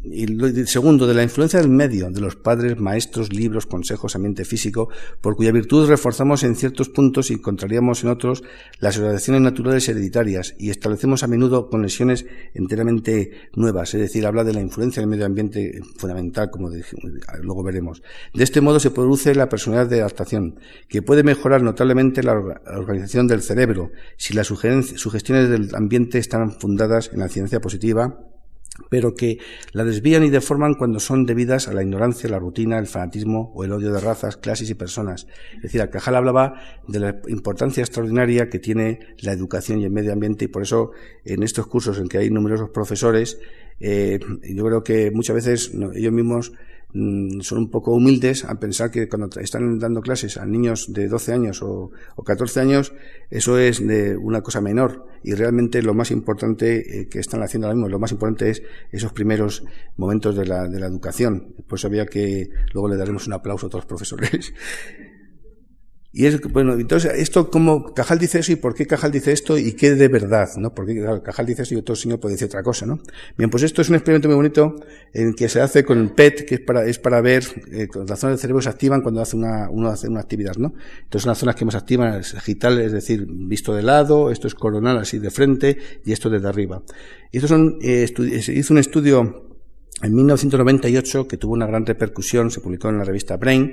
Y segundo, de la influencia del medio, de los padres, maestros, libros, consejos, ambiente físico, por cuya virtud reforzamos en ciertos puntos y contrariamos en otros las relaciones naturales hereditarias y establecemos a menudo conexiones enteramente nuevas, es decir, habla de la influencia del medio ambiente fundamental, como luego veremos. De este modo se produce la personalidad de adaptación, que puede mejorar notablemente la organización del cerebro si las sugestiones del ambiente están fundadas en la ciencia positiva pero que la desvían y deforman cuando son debidas a la ignorancia, la rutina, el fanatismo o el odio de razas, clases y personas. Es decir, Cajal hablaba de la importancia extraordinaria que tiene la educación y el medio ambiente y por eso en estos cursos en que hay numerosos profesores, eh, yo creo que muchas veces ellos mismos son un poco humildes al pensar que cuando están dando clases a niños de 12 años o, 14 años, eso es de una cosa menor. Y realmente lo más importante eh, que están haciendo ahora mismo, lo más importante es esos primeros momentos de la, de la educación. Por eso había que, luego le daremos un aplauso a todos los profesores. *laughs* Y es, bueno, entonces, esto, como Cajal dice eso y por qué Cajal dice esto y qué de verdad, ¿no? Porque Cajal dice eso y otro señor puede decir otra cosa, ¿no? Bien, pues esto es un experimento muy bonito en que se hace con el PET, que es para, es para ver, eh, las zonas del cerebro se activan cuando hace una, uno hace una actividad, ¿no? Entonces, las zonas que más activan es digital, es decir, visto de lado, esto es coronal así de frente y esto desde arriba. Y estos son, eh, se hizo un estudio en 1998 que tuvo una gran repercusión, se publicó en la revista Brain,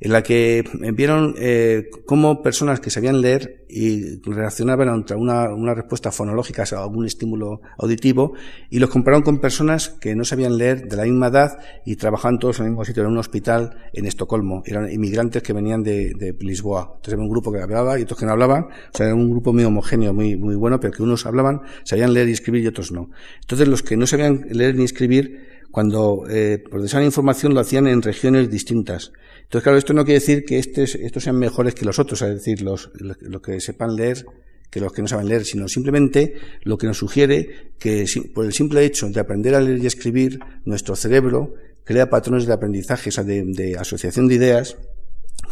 en la que vieron eh, cómo personas que sabían leer y reaccionaban ante una, una respuesta fonológica a algún estímulo auditivo y los compararon con personas que no sabían leer de la misma edad y trabajaban todos en el mismo sitio, en un hospital en Estocolmo. Eran inmigrantes que venían de, de Lisboa. Entonces había un grupo que hablaba y otros que no hablaban. O sea, era un grupo muy homogéneo, muy, muy bueno, pero que unos hablaban, sabían leer y escribir y otros no. Entonces los que no sabían leer ni escribir, cuando eh, procesaban información lo hacían en regiones distintas. Entonces, claro, esto no quiere decir que estos sean mejores que los otros, es decir, los, los que sepan leer que los que no saben leer, sino simplemente lo que nos sugiere que por el simple hecho de aprender a leer y escribir, nuestro cerebro crea patrones de aprendizaje, o sea, de, asociación de ideas,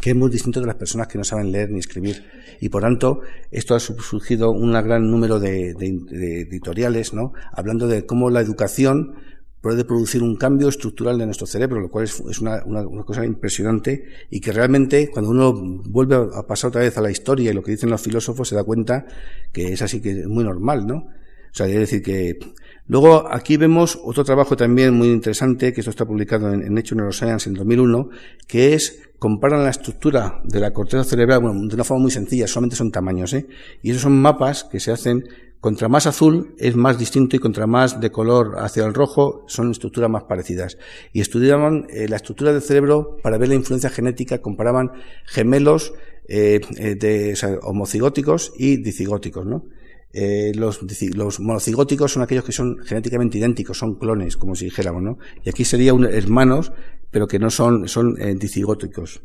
que es muy distinto de las personas que no saben leer ni escribir. Y por tanto, esto ha surgido un gran número de, de editoriales, ¿no? Hablando de cómo la educación puede producir un cambio estructural de nuestro cerebro, lo cual es, una, cosa impresionante y que realmente cuando uno vuelve a pasar otra vez a la historia y lo que dicen los filósofos se da cuenta que es así que es muy normal, ¿no? O sea, es decir que luego aquí vemos otro trabajo también muy interesante que esto está publicado en, en Nature Neuroscience en 2001, que es comparan la estructura de la corteza cerebral, bueno, de una forma muy sencilla, solamente son tamaños, ¿eh? Y esos son mapas que se hacen contra más azul es más distinto y contra más de color hacia el rojo son estructuras más parecidas. Y estudiaban eh, la estructura del cerebro para ver la influencia genética, comparaban gemelos eh, eh de, homocigóticos y dicigóticos, ¿no? Los, los, monocigóticos son aquellos que son genéticamente idénticos, son clones, como si dijéramos, ¿no? Y aquí serían hermanos, pero que no son, son dicigóticos.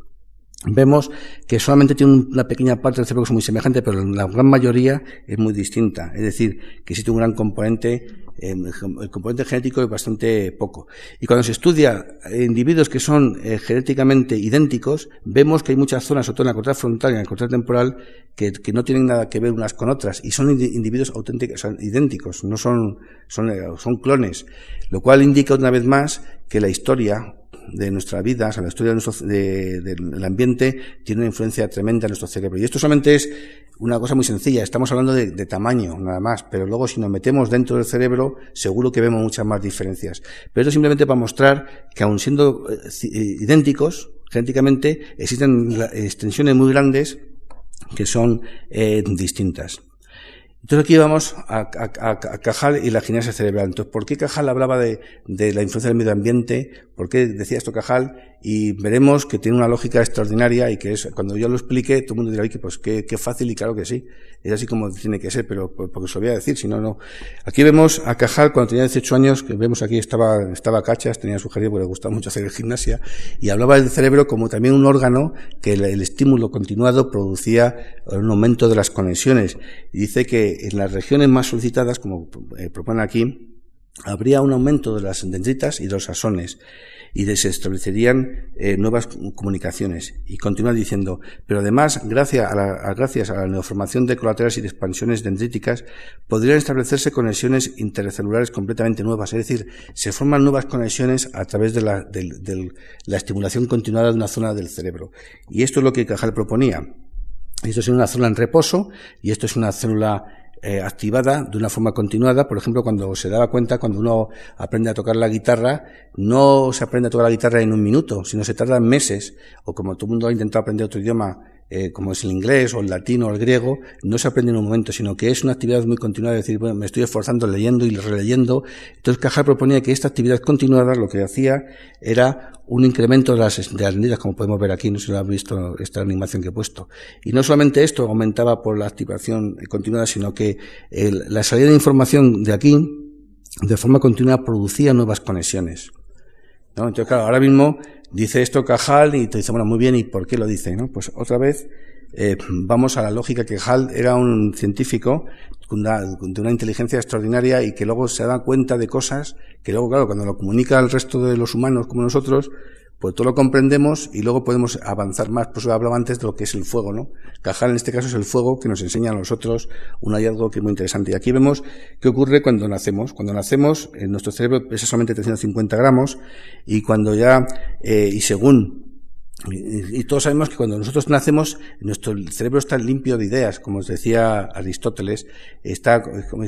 Vemos que solamente tiene una pequeña parte del cerebro que es muy semejante, pero la gran mayoría es muy distinta. Es decir, que existe un gran componente, eh, el componente genético es bastante poco. Y cuando se estudia individuos que son eh, genéticamente idénticos, vemos que hay muchas zonas, sobre todo en la corteza frontal y en la corteza temporal, que, no tienen nada que ver unas con otras, y son individuos auténticos, son idénticos, no son, son, eh, son clones. Lo cual indica una vez más que la historia, de nuestra vida, o sea, la historia del ambiente, tiene una influencia tremenda en nuestro cerebro. Y esto solamente es una cosa muy sencilla. Estamos hablando de, tamaño, nada más. Pero luego, si nos metemos dentro del cerebro, seguro que vemos muchas más diferencias. Pero esto simplemente para mostrar que, aun siendo eh, idénticos, genéticamente, existen extensiones muy grandes que son eh, distintas. Entonces aquí vamos a, Cajal y la gimnasia cerebral. Entonces, ¿por qué Cajal hablaba de, de, la influencia del medio ambiente? ¿Por qué decía esto Cajal? Y veremos que tiene una lógica extraordinaria y que es, cuando yo lo explique, todo el mundo dirá, que pues qué, fácil y claro que sí. Es así como tiene que ser, pero porque se lo voy a decir, si no, no. Aquí vemos a Cajal cuando tenía 18 años, que vemos aquí estaba, estaba Cachas, tenía sugerido porque le gustaba mucho hacer gimnasia, y hablaba del cerebro como también un órgano que el, el estímulo continuado producía un aumento de las conexiones. Y dice que en las regiones más solicitadas, como eh, propone aquí, habría un aumento de las dendritas y de los asones y se establecerían eh, nuevas comunicaciones. Y continúa diciendo, pero además, gracias a, la, a neoformación de colaterales y de expansiones dendríticas, podrían establecerse conexiones intercelulares completamente nuevas. Es decir, se forman nuevas conexiones a través de la, de la estimulación continuada de una zona del cerebro. Y esto es lo que Cajal proponía. Esto es una célula en reposo y esto es una célula eh, activada de una forma continuada. Por ejemplo, cuando se daba cuenta, cuando uno aprende a tocar la guitarra, no se aprende a tocar la guitarra en un minuto, sino se tarda meses. O como todo el mundo ha intentado aprender otro idioma, eh, como es el inglés o el latino o el griego, no se aprende en un momento, sino que es una actividad muy continuada, es decir, bueno, me estoy esforzando leyendo y releyendo. Entonces Cajal proponía que esta actividad continuada lo que hacía era un incremento de las, de medidas, como podemos ver aquí, no sé si lo han visto esta animación que he puesto. Y no solamente esto aumentaba por la activación continuada, sino que la salida de información de aquí, de forma continua, producía nuevas conexiones. ¿No? Entonces, claro, ahora mismo dice esto Cajal y te dice, bueno, muy bien, ¿y por qué lo dice? Pues otra vez eh, vamos a la lógica que Hall era un científico de una inteligencia extraordinaria y que luego se da cuenta de cosas que luego, claro, cuando lo comunica al resto de los humanos como nosotros, pues todo lo comprendemos y luego podemos avanzar más. Por eso hablaba antes de lo que es el fuego, ¿no? Cajal en este caso es el fuego que nos enseña a nosotros un hallazgo que es muy interesante. Y aquí vemos qué ocurre cuando nacemos. Cuando nacemos, en nuestro cerebro pesa solamente 350 gramos y cuando ya, eh, y según y, todos sabemos que cuando nosotros nacemos, nuestro cerebro está limpio de ideas, como os decía Aristóteles, está,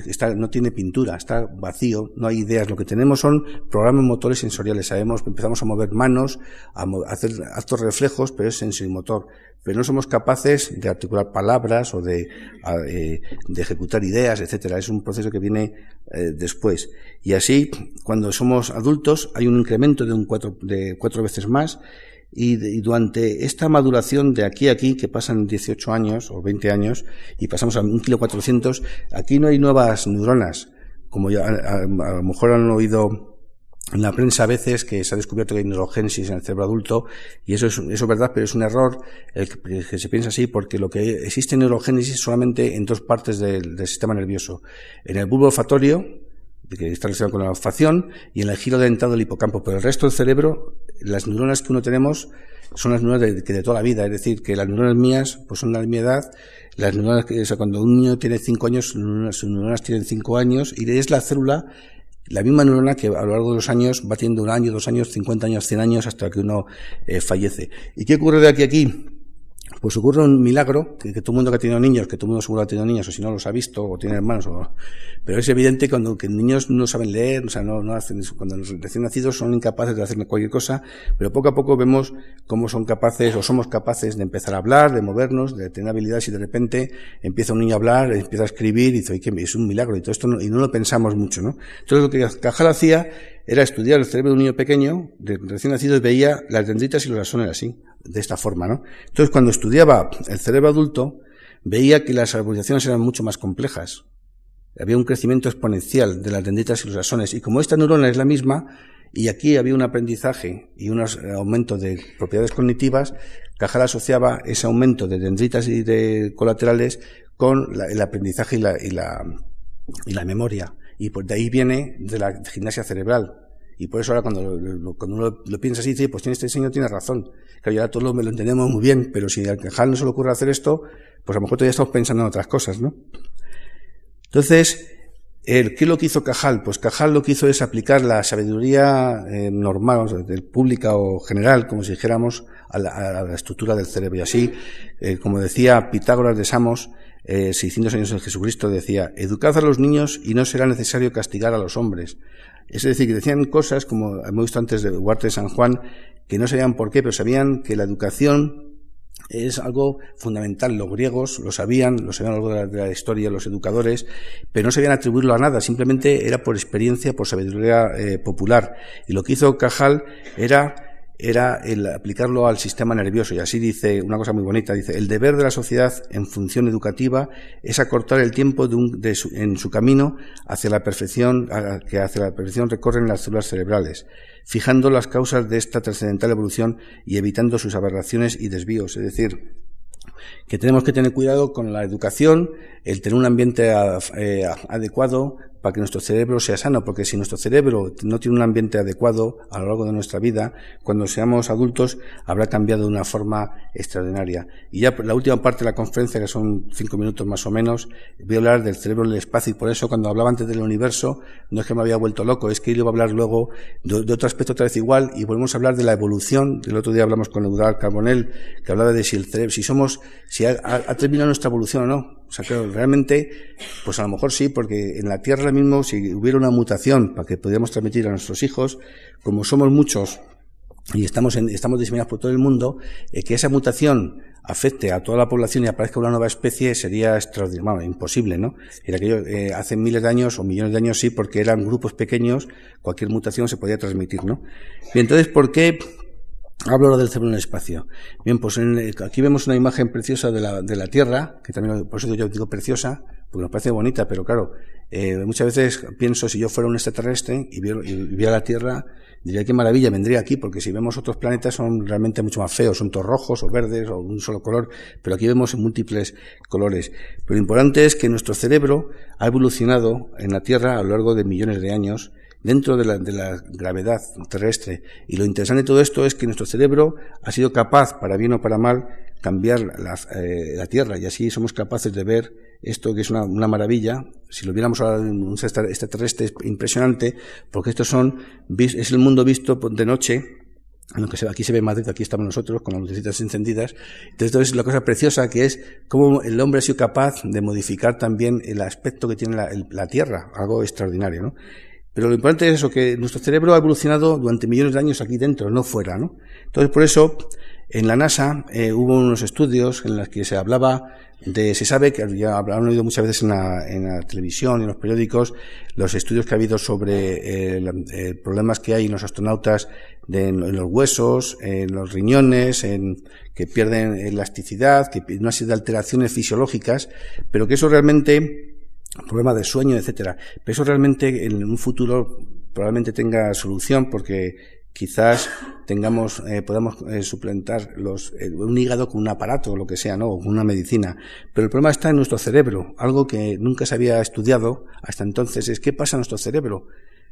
está, no tiene pintura, está vacío, no hay ideas. Lo que tenemos son programas motores sensoriales. Sabemos, empezamos a mover manos, a, hacer actos reflejos, pero es sensorimotor. Pero no somos capaces de articular palabras o de, eh, de ejecutar ideas, etcétera. Es un proceso que viene eh, después. Y así, cuando somos adultos, hay un incremento de un cuatro, de cuatro veces más y, durante esta maduración de aquí a aquí, que pasan 18 años o 20 años, y pasamos a un kilo 400, aquí no hay nuevas neuronas. Como ya a, lo mejor han oído en la prensa a veces que se ha descubierto que hay neurogénesis en el cerebro adulto, y eso es, eso es verdad, pero es un error el que, se piensa así, porque lo que existe neurogénesis solamente en dos partes del, del sistema nervioso. En el bulbo olfatorio, que está relacionado con la olfacción, y en el giro dentado del hipocampo. Pero el resto del cerebro, las neuronas que uno tenemos son las neuronas de, toda la vida. Es decir, que las neuronas mías pues son de mi edad. Las neuronas que, cuando un niño tiene 5 años, sus neuronas tienen 5 años, y es la célula, la misma neurona que a lo largo de los años va teniendo un año, dos años, 50 años, 100 años, hasta que uno eh, fallece. ¿Y qué ocurre de aquí a aquí? Pues ocurre un milagro, que, todo el mundo que ha tenido niños, que todo el mundo seguro ha tenido niños, o si no los ha visto, o tiene hermanos, o, pero es evidente cuando que niños no saben leer, o sea, no, no hacen, cuando los recién nacidos son incapaces de hacer cualquier cosa, pero poco a poco vemos cómo son capaces, o somos capaces de empezar a hablar, de movernos, de tener habilidades, y de repente empieza un niño a hablar, empieza a escribir, y dice, que es un milagro, y todo esto y no lo pensamos mucho, ¿no? Entonces lo que Cajal hacía era estudiar el cerebro de un niño pequeño, de recién nacido, y veía las dendritas y los rasones así de esta forma, ¿no? Entonces, cuando estudiaba el cerebro adulto, veía que las arborizaciones eran mucho más complejas. Había un crecimiento exponencial de las dendritas y los axones. Y como esta neurona es la misma, y aquí había un aprendizaje y un aumento de propiedades cognitivas, Cajal asociaba ese aumento de dendritas y de colaterales con el aprendizaje y la, y la, y la memoria. Y por de ahí viene de la gimnasia cerebral. Y por eso ahora cuando, cuando uno lo, piensa así, dice, pues tiene este señor tiene razón. Claro, ya todos lo, lo entendemos muy bien, pero si a Cajal no se le ocurre hacer esto, pues a lo mejor todavía estamos pensando en otras cosas, ¿no? Entonces, ¿Qué es lo que hizo Cajal? Pues Cajal lo que hizo es aplicar la sabiduría eh, normal, del pública o general, como si dijéramos, a la, estructura del cerebro. Y así, eh, como decía Pitágoras de Samos, eh, 600 años en Jesucristo, decía, educad a los niños y no será necesario castigar a los hombres. Es decir, que decían cosas, como hemos visto antes de Huarte de San Juan, que no sabían por qué, pero sabían que la educación es algo fundamental. Los griegos lo sabían, lo sabían a lo largo de la, historia, los educadores, pero no sabían atribuirlo a nada, simplemente era por experiencia, por sabiduría eh, popular. Y lo que hizo Cajal era era el aplicarlo al sistema nervioso. Y así dice una cosa muy bonita, dice, el deber de la sociedad en función educativa es acortar el tiempo de en su camino hacia la perfección, que hacia la perfección recorren las células cerebrales, fijando las causas de esta trascendental evolución y evitando sus aberraciones y desvíos. Es decir, que tenemos que tener cuidado con la educación, el tener un ambiente eh, adecuado para que nuestro cerebro sea sano, porque si nuestro cerebro no tiene un ambiente adecuado a lo largo de nuestra vida, cuando seamos adultos habrá cambiado de una forma extraordinaria. Y ya la última parte de la conferencia, que son cinco minutos más o menos, voy a hablar del cerebro en el espacio y por eso cuando hablaba antes del universo no es que me había vuelto loco, es que iba a hablar luego de, otro aspecto otra vez igual y volvemos a hablar de la evolución. El otro día hablamos con Eduardo Carbonell que hablaba de si el cerebro, si somos, si ha terminado nuestra evolución o no. O sea, que realmente, pues a lo mejor sí, porque en la Tierra mismo, si hubiera una mutación para que pudiéramos transmitir a nuestros hijos, como somos muchos y estamos, en, estamos diseminados por todo el mundo, eh, que esa mutación afecte a toda la población y aparezca una nueva especie sería extraordinario, imposible, ¿no? Era que eh, hace miles de años o millones de años sí, porque eran grupos pequeños, cualquier mutación se podía transmitir, ¿no? Y entonces, ¿por qué Hablo ahora del cerebro en el espacio. Bien, pues aquí vemos una imagen preciosa de la, de la Tierra, que también, por eso yo digo preciosa, porque nos parece bonita, pero claro, eh, muchas veces pienso si yo fuera un extraterrestre y viera, la Tierra, diría qué maravilla, vendría aquí, porque si vemos otros planetas son realmente mucho más feos, son todos rojos o verdes o un solo color, pero aquí vemos múltiples colores. Pero lo importante es que nuestro cerebro ha evolucionado en la Tierra a lo largo de millones de años, dentro de la, de la, gravedad terrestre. Y lo interesante de todo esto es que nuestro cerebro ha sido capaz, para bien o para mal, cambiar la, eh, Tierra y así somos capaces de ver esto que es una, maravilla. Si lo viéramos ahora en un extraterrestre es impresionante, porque estos son, es el mundo visto de noche, aquí se ve Madrid, aquí estamos nosotros con las lucecitas encendidas. Entonces, es la cosa preciosa que es cómo el hombre ha sido capaz de modificar también el aspecto que tiene la Tierra, algo extraordinario, ¿no? Pero lo importante es eso, que nuestro cerebro ha evolucionado durante millones de años aquí dentro, no fuera, ¿no? Entonces, por eso, en la NASA eh, hubo unos estudios en los que se hablaba de, se sabe que ya han oído muchas veces en la, en la, televisión y en los periódicos los estudios que ha habido sobre eh, eh problemas que hay en los astronautas de, en, los huesos, en los riñones, en que pierden elasticidad, que una serie de alteraciones fisiológicas, pero que eso realmente problema de sueño, etcétera. Pero eso realmente en un futuro probablemente tenga solución porque quizás tengamos, eh, podamos eh, suplantar los, eh, un hígado con un aparato o lo que sea, ¿no? O con una medicina. Pero el problema está en nuestro cerebro. Algo que nunca se había estudiado hasta entonces es qué pasa en nuestro cerebro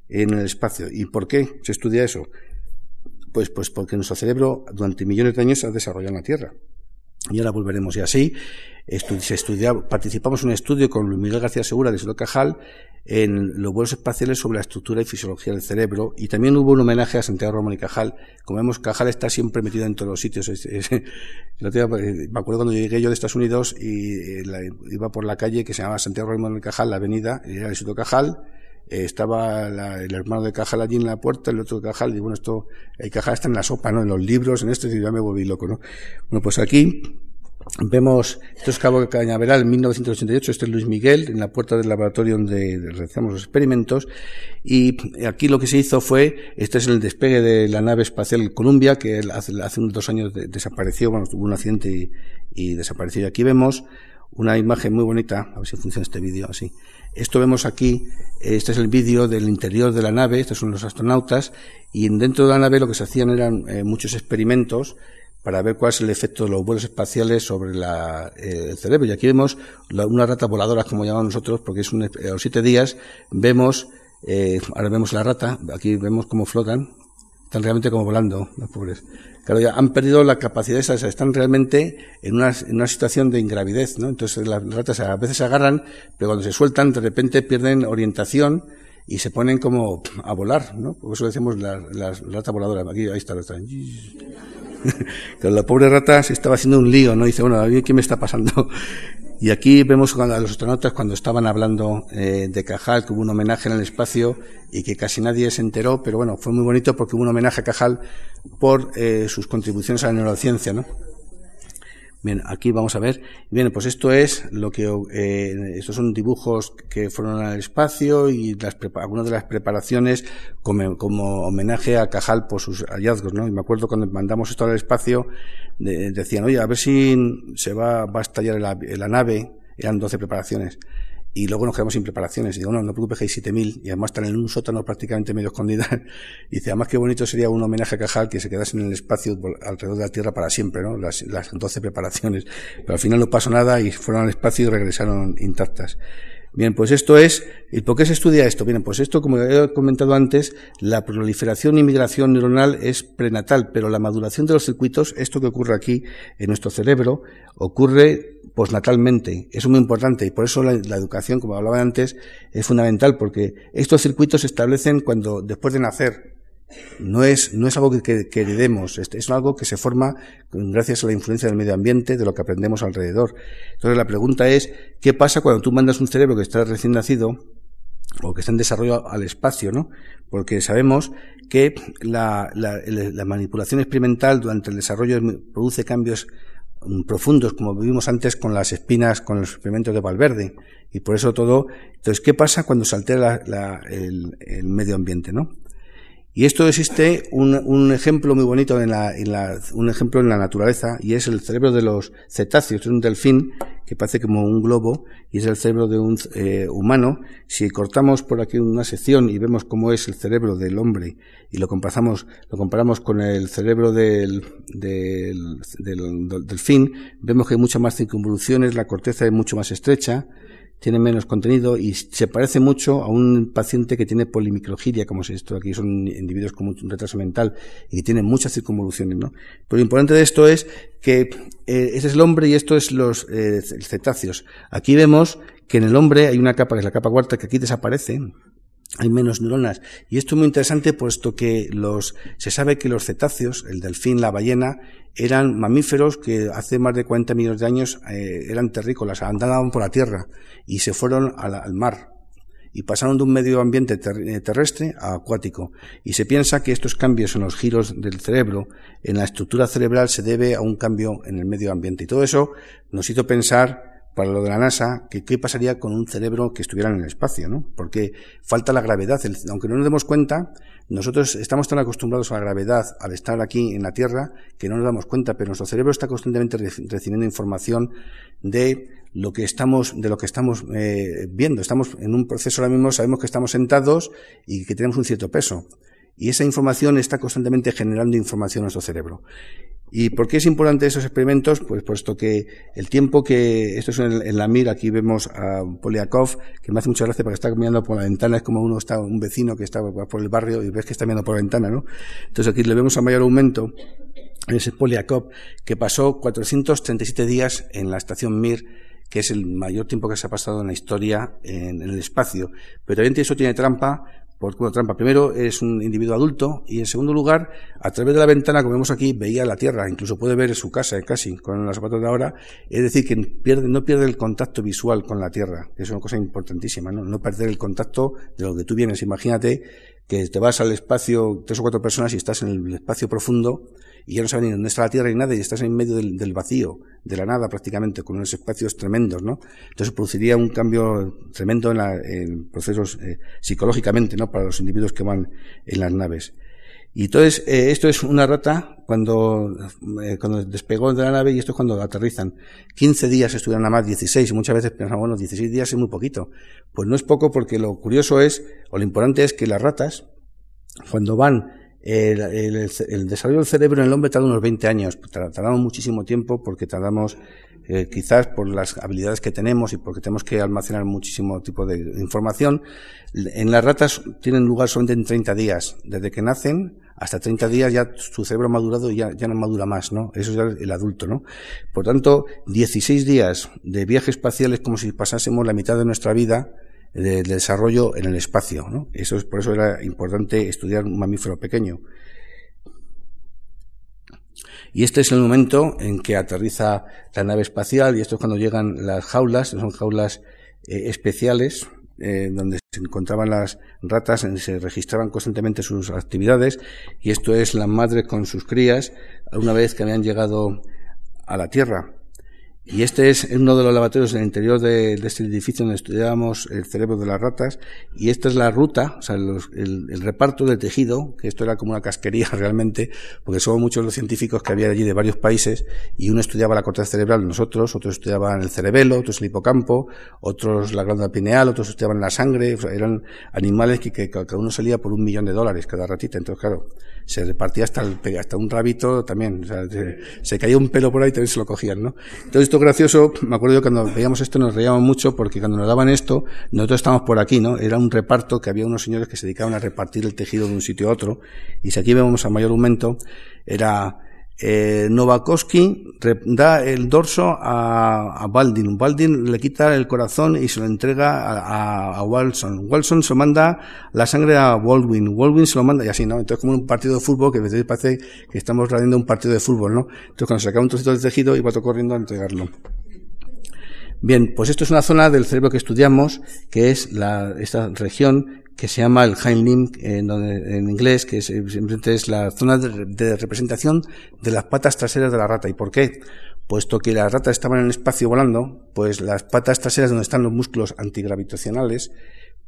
en el espacio. ¿Y por qué se estudia eso? Pues, pues porque nuestro cerebro durante millones de años se ha desarrollado en la Tierra. Y ahora volveremos. Y así se participamos en un estudio con Luis Miguel García Segura de Silo Cajal en los vuelos espaciales sobre la estructura y fisiología del cerebro. Y también hubo un homenaje a Santiago Ramón y Cajal. Como vemos, Cajal está siempre metido en todos los sitios. *laughs* me acuerdo cuando llegué yo de Estados Unidos y eh, iba por la calle que se llamaba Santiago Ramón y Cajal, la avenida, y era el Instituto Cajal eh, estaba el hermano de Cajal allí en la puerta, el otro de Cajal, y bueno, esto, el Cajal está en la sopa, ¿no? En los libros, en esto, y ya me volví loco, ¿no? Bueno, pues aquí vemos, esto es Cabo Cañaveral, 1988, este es Luis Miguel, en la puerta del laboratorio donde realizamos los experimentos, y aquí lo que se hizo fue, este es el despegue de la nave espacial Columbia, que hace, hace unos dos años desapareció, bueno, tuvo un accidente y, y desapareció, y aquí vemos una imagen muy bonita, a ver si funciona este vídeo así. Esto vemos aquí, este es el vídeo del interior de la nave, estos son los astronautas, y dentro de la nave lo que se hacían eran eh, muchos experimentos para ver cuál es el efecto de los vuelos espaciales sobre la, eh, el cerebro. Y aquí vemos una rata voladora, como llamamos nosotros, porque es un, a los siete días vemos, eh, ahora vemos la rata, aquí vemos cómo flotan, están realmente como volando, los pobres. Claro, ya han perdido la capacidad esa, están realmente en una, en una situación de ingravidez, ¿no? Entonces las ratas a veces se agarran, pero cuando se sueltan, de repente pierden orientación y se ponen como a volar, ¿no? Por eso decimos la, la, rata voladora. Aquí, ahí está la rata. *laughs* la pobre rata se estaba haciendo un lío, ¿no? dice, bueno, a mí qué me está pasando. Y aquí vemos a los astronautas cuando estaban hablando eh, de Cajal, que hubo un homenaje en el espacio y que casi nadie se enteró, pero bueno, fue muy bonito porque hubo un homenaje a Cajal por eh, sus contribuciones a la neurociencia, ¿no? Bien, aquí vamos a ver. Bien, pues esto es lo que, eh, estos son dibujos que fueron al espacio y las, algunas de las preparaciones como, homenaje a Cajal por sus hallazgos, ¿no? Y me acuerdo cuando mandamos esto al espacio, decían, oye, a ver si se va, va a estallar la, la nave, eran 12 preparaciones y luego nos quedamos sin preparaciones. Y digo, no, no preocupes hay 7.000 y además están en un sótano prácticamente medio escondida. *laughs* y dice, además qué bonito sería un homenaje a Cajal que se quedase en el espacio alrededor de la Tierra para siempre, ¿no? Las, las 12 preparaciones. Pero al final no pasó nada y fueron al espacio y regresaron intactas. Bien, pues esto es, ¿y por qué se estudia esto? Bien, pues esto, como he comentado antes, la proliferación y migración neuronal es prenatal, pero la maduración de los circuitos, esto que ocurre aquí en nuestro cerebro, ocurre postnatalmente. Eso es muy importante y por eso la, educación, como hablaba antes, es fundamental porque estos circuitos se establecen cuando, después de nacer. No es, no es algo que, que, heredemos, es, algo que se forma gracias a la influencia del medio ambiente, de lo que aprendemos alrededor. Entonces la pregunta es, ¿qué pasa cuando tú mandas un cerebro que está recién nacido o que está en desarrollo al espacio, ¿no? Porque sabemos que la, la, la manipulación experimental durante el desarrollo produce cambios Mm, profundos, como vivimos antes con las espinas, con los experimentos de Valverde. Y por eso todo. Entonces, ¿qué pasa cuando se altera el, el, medio ambiente, no? Y esto existe un, un ejemplo muy bonito en la, en la, un ejemplo en la naturaleza, y es el cerebro de los cetáceos. Es un delfín que parece como un globo, y es el cerebro de un eh, humano. Si cortamos por aquí una sección y vemos cómo es el cerebro del hombre, y lo comparamos, lo comparamos con el cerebro del, del, del, del delfín, vemos que hay muchas más circunvoluciones, la corteza es mucho más estrecha, tiene menos contenido y se parece mucho a un paciente que tiene polimicrogiria, como es esto aquí, son individuos con un retraso mental y que tienen muchas circunvoluciones, ¿no? Pero lo importante de esto es que eh, ese es el hombre y esto es los eh, cetáceos. Aquí vemos que en el hombre hay una capa, que es la capa cuarta, que aquí desaparece, hay menos neuronas. Y esto es muy interesante puesto que los, se sabe que los cetáceos, el delfín, la ballena, eran mamíferos que hace más de 40 millones de años eh, eran terrícolas, andaban por la tierra y se fueron al, mar y pasaron de un medio ambiente eh, terrestre a acuático. Y se piensa que estos cambios en los giros del cerebro, en la estructura cerebral, se debe a un cambio en el medio ambiente. Y todo eso nos hizo pensar para lo de la NASA, que qué pasaría con un cerebro que estuviera en el espacio, ¿no? Porque falta la gravedad. aunque no nos demos cuenta, nosotros estamos tan acostumbrados a la gravedad al estar aquí en la Tierra que no nos damos cuenta, pero nuestro cerebro está constantemente recibiendo información de lo que estamos, de lo que estamos eh, viendo. Estamos en un proceso ahora mismo, sabemos que estamos sentados y que tenemos un cierto peso. Y esa información está constantemente generando información en nuestro cerebro. ¿Y por qué es importante esos experimentos? Pues puesto que el tiempo que, esto es en, la MIR, aquí vemos a Poliakov, que me hace mucha gracia porque está mirando por la ventana, es como uno está, un vecino que está por el barrio y ves que está mirando por la ventana, ¿no? Entonces aquí le vemos a mayor aumento, en ese Poliakov, que pasó 437 días en la estación Mir, que es el mayor tiempo que se ha pasado en la historia en, en el espacio. Pero también eso tiene trampa, por una trampa. Primero, es un individuo adulto y en segundo lugar, a través de la ventana, como vemos aquí, veía la Tierra, incluso puede ver su casa eh, casi con los zapatos de ahora, es decir, que pierde, no pierde el contacto visual con la Tierra, es una cosa importantísima, ¿no? No perder el contacto de lo que tú vienes. Imagínate que te vas al espacio, tres o cuatro personas y estás en el espacio profundo y ya no sabes ni dónde está la Tierra ni nada y estás en medio del, vacío, de la nada prácticamente, con unos espacios tremendos, ¿no? Entonces produciría un cambio tremendo en, la, procesos eh, psicológicamente, ¿no? Para los individuos que van en las naves. Y entonces, eh, esto es una rata cuando, eh, cuando despegó de la nave y esto es cuando aterrizan. 15 días estuvieron nada más, 16, y muchas veces pensamos, bueno, 16 días es muy poquito. Pues no es poco porque lo curioso es, o lo importante es que las ratas, cuando van el, desarrollo del cerebro en el hombre tarda unos 20 años. Tardamos muchísimo tiempo porque tardamos, eh, quizás por las habilidades que tenemos y porque tenemos que almacenar muchísimo tipo de información. En las ratas tienen lugar solamente en 30 días. Desde que nacen hasta 30 días ya su cerebro ha madurado y ya, ya no madura más, ¿no? Eso es ya el adulto, ¿no? Por tanto, 16 días de viaje espacial es como si pasásemos la mitad de nuestra vida de, desarrollo en el espacio. ¿no? Eso es, por eso era importante estudiar un mamífero pequeño. Y este es el momento en que aterriza la nave espacial y esto es cuando llegan las jaulas, son jaulas eh, especiales, eh, donde se encontraban las ratas, se registraban constantemente sus actividades y esto es la madre con sus crías una vez que habían llegado a la Tierra. Y este es uno de los lavatorios del interior de, este edificio donde estudiábamos el cerebro de las ratas. Y esta es la ruta, o sea, el, reparto de tejido, que esto era como una casquería *laughs* realmente, porque somos muchos los científicos que había allí de varios países, y uno estudiaba la corteza cerebral, nosotros, otros estudiaban el cerebelo, otros el hipocampo, otros la glándula pineal, otros estudiaban la sangre, eran animales que, que, cada uno salía por un millón de dólares cada ratita. Entonces, claro, se repartía hasta, el, hasta un rabito también, o sea, se, caía un pelo por ahí también se lo cogían, ¿no? Entonces esto gracioso, me acuerdo yo cuando veíamos esto nos reíamos mucho porque cuando nos daban esto, nosotros estábamos por aquí, ¿no? Era un reparto que había unos señores que se dedicaban a repartir el tejido de un sitio a otro, y si aquí vemos a mayor aumento, era eh, Novakovsky da el dorso a, a, Baldin. Baldin le quita el corazón y se lo entrega a, a, Walson. Walson se manda la sangre a Baldwin. Baldwin se lo manda y así, ¿no? Entonces como un partido de fútbol que a veces parece que estamos radiando un partido de fútbol, ¿no? Entonces cuando se acaba un trocito de tejido iba todo corriendo a entregarlo. Bien, pues esto es una zona del cerebro que estudiamos, que es la, esta región que se llama el hindlimb en, en inglés, que es, simplemente es la zona de, representación de las patas traseras de la rata. ¿Y por qué? Puesto que las ratas estaban en el espacio volando, pues las patas traseras donde están los músculos antigravitacionales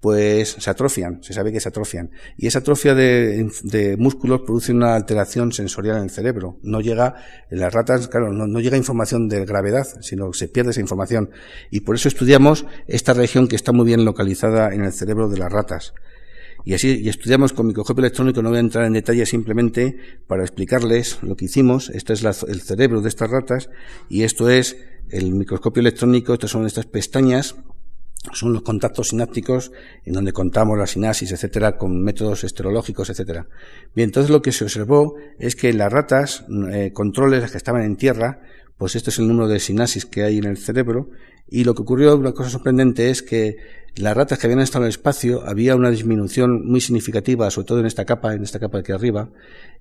pues se atrofian, se sabe que se atrofian. Y esa atrofia de, músculos produce una alteración sensorial en el cerebro. No llega, en las ratas, claro, no, llega información de gravedad, sino que se pierde esa información. Y por eso estudiamos esta región que está muy bien localizada en el cerebro de las ratas. Y así, y estudiamos con microscopio electrónico, no voy a entrar en detalle simplemente para explicarles lo que hicimos. Este es el cerebro de estas ratas y esto es el microscopio electrónico, estas son estas pestañas son los contactos sinápticos en donde contamos la sinapsis, etcétera, con métodos esterológicos, etcétera. Bien, entonces lo que se observó es que las ratas, eh, controles las que estaban en tierra, pues este es el número de sinapsis que hay en el cerebro, y lo que ocurrió, una cosa sorprendente, es que las ratas que habían estado en el espacio había una disminución muy significativa, sobre todo en esta capa, en esta capa de aquí arriba,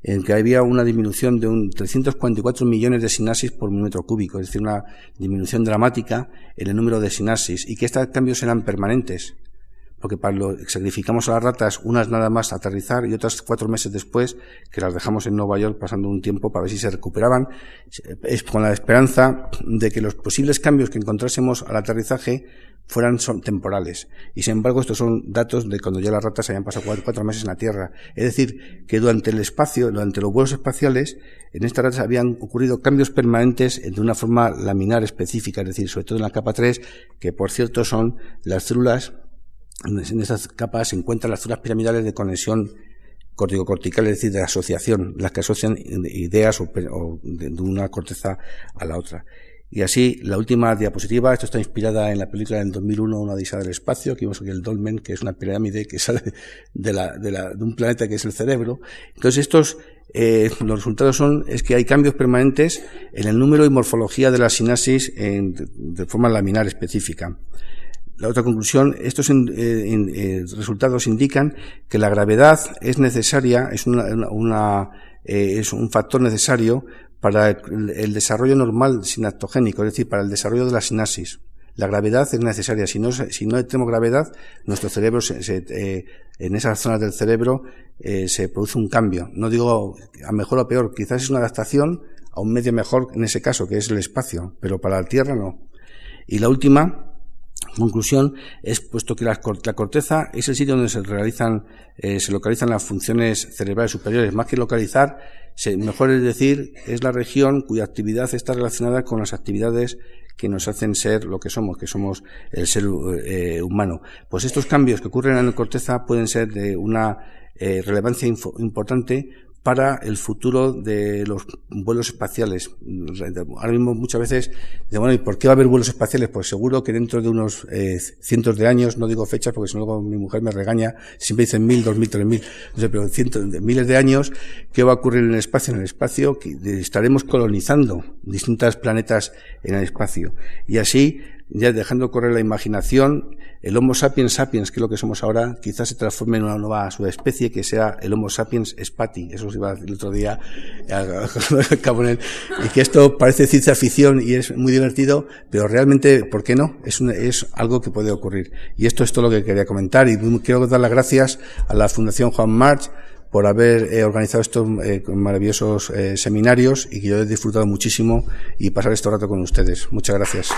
en que había una disminución de un 344 millones de sinapsis por milímetro cúbico, es decir, una disminución dramática en el número de sinapsis, y que estos cambios eran permanentes porque para lo sacrificamos a las ratas, unas nada más aterrizar y otras cuatro meses después, que las dejamos en Nueva York pasando un tiempo para ver si se recuperaban, es con la esperanza de que los posibles cambios que encontrásemos al aterrizaje fueran son temporales. Y sin embargo, estos son datos de cuando ya las ratas habían pasado cuatro, meses en la Tierra. Es decir, que durante el espacio, durante los vuelos espaciales, en estas ratas habían ocurrido cambios permanentes de una forma laminar específica, es decir, sobre todo en la capa 3, que por cierto son las células en esas capas se encuentran las zonas piramidales de conexión corticocortical, es decir, de asociación, las que asocian ideas o, de, una corteza a la otra. Y así, la última diapositiva, esto está inspirada en la película del 2001, Una odisea del espacio, aquí vemos aquí el dolmen, que es una pirámide que *laughs* sale de, la, de, la, de un planeta que es el cerebro. Entonces, estos, eh, los resultados son, es que hay cambios permanentes en el número y morfología de la sinapsis de forma laminar específica. La otra conclusión, estos eh, eh, resultados indican que la gravedad es necesaria, es, una, eh, es un factor necesario para el, desarrollo normal sinaptogénico, es decir, para el desarrollo de la sinapsis. La gravedad es necesaria. Si no, si no tenemos gravedad, nuestro cerebro, en esas zonas del cerebro, se produce un cambio. No digo a mejor o peor, quizás es una adaptación a un medio mejor en ese caso, que es el espacio, pero para la Tierra no. Y la última, conclusión es puesto que la, corteza es el sitio donde se realizan, eh, se localizan las funciones cerebrales superiores. Más que localizar, mejor es decir, es la región cuya actividad está relacionada con las actividades que nos hacen ser lo que somos, que somos el ser eh, humano. Pues estos cambios que ocurren en la corteza pueden ser de una eh, relevancia importante para el futuro de los vuelos espaciales. Ahora mismo muchas veces, bueno, ¿y por qué va a haber vuelos espaciales? Pues seguro que dentro de unos eh, cientos de años, no digo fechas porque si no mi mujer me regaña, siempre dicen mil, dos mil, tres mil, pero cientos de miles de años, ¿qué va a ocurrir en el espacio? En el espacio que estaremos colonizando distintos planetas en el espacio. Y así ya dejando correr la imaginación, el Homo sapiens sapiens, que es lo que somos ahora, quizás se transforme en una nueva subespecie que sea el Homo sapiens spati. Eso os iba a decir el otro día, *laughs* y que esto parece ciencia ficción y es muy divertido, pero realmente, ¿por qué no? Es, es algo que puede ocurrir. Y esto es todo lo que quería comentar y quiero dar las gracias a la Fundación Juan March por haber eh, organizado estos eh, maravillosos eh, seminarios y que yo he disfrutado muchísimo y pasar este rato con ustedes. Muchas gracias.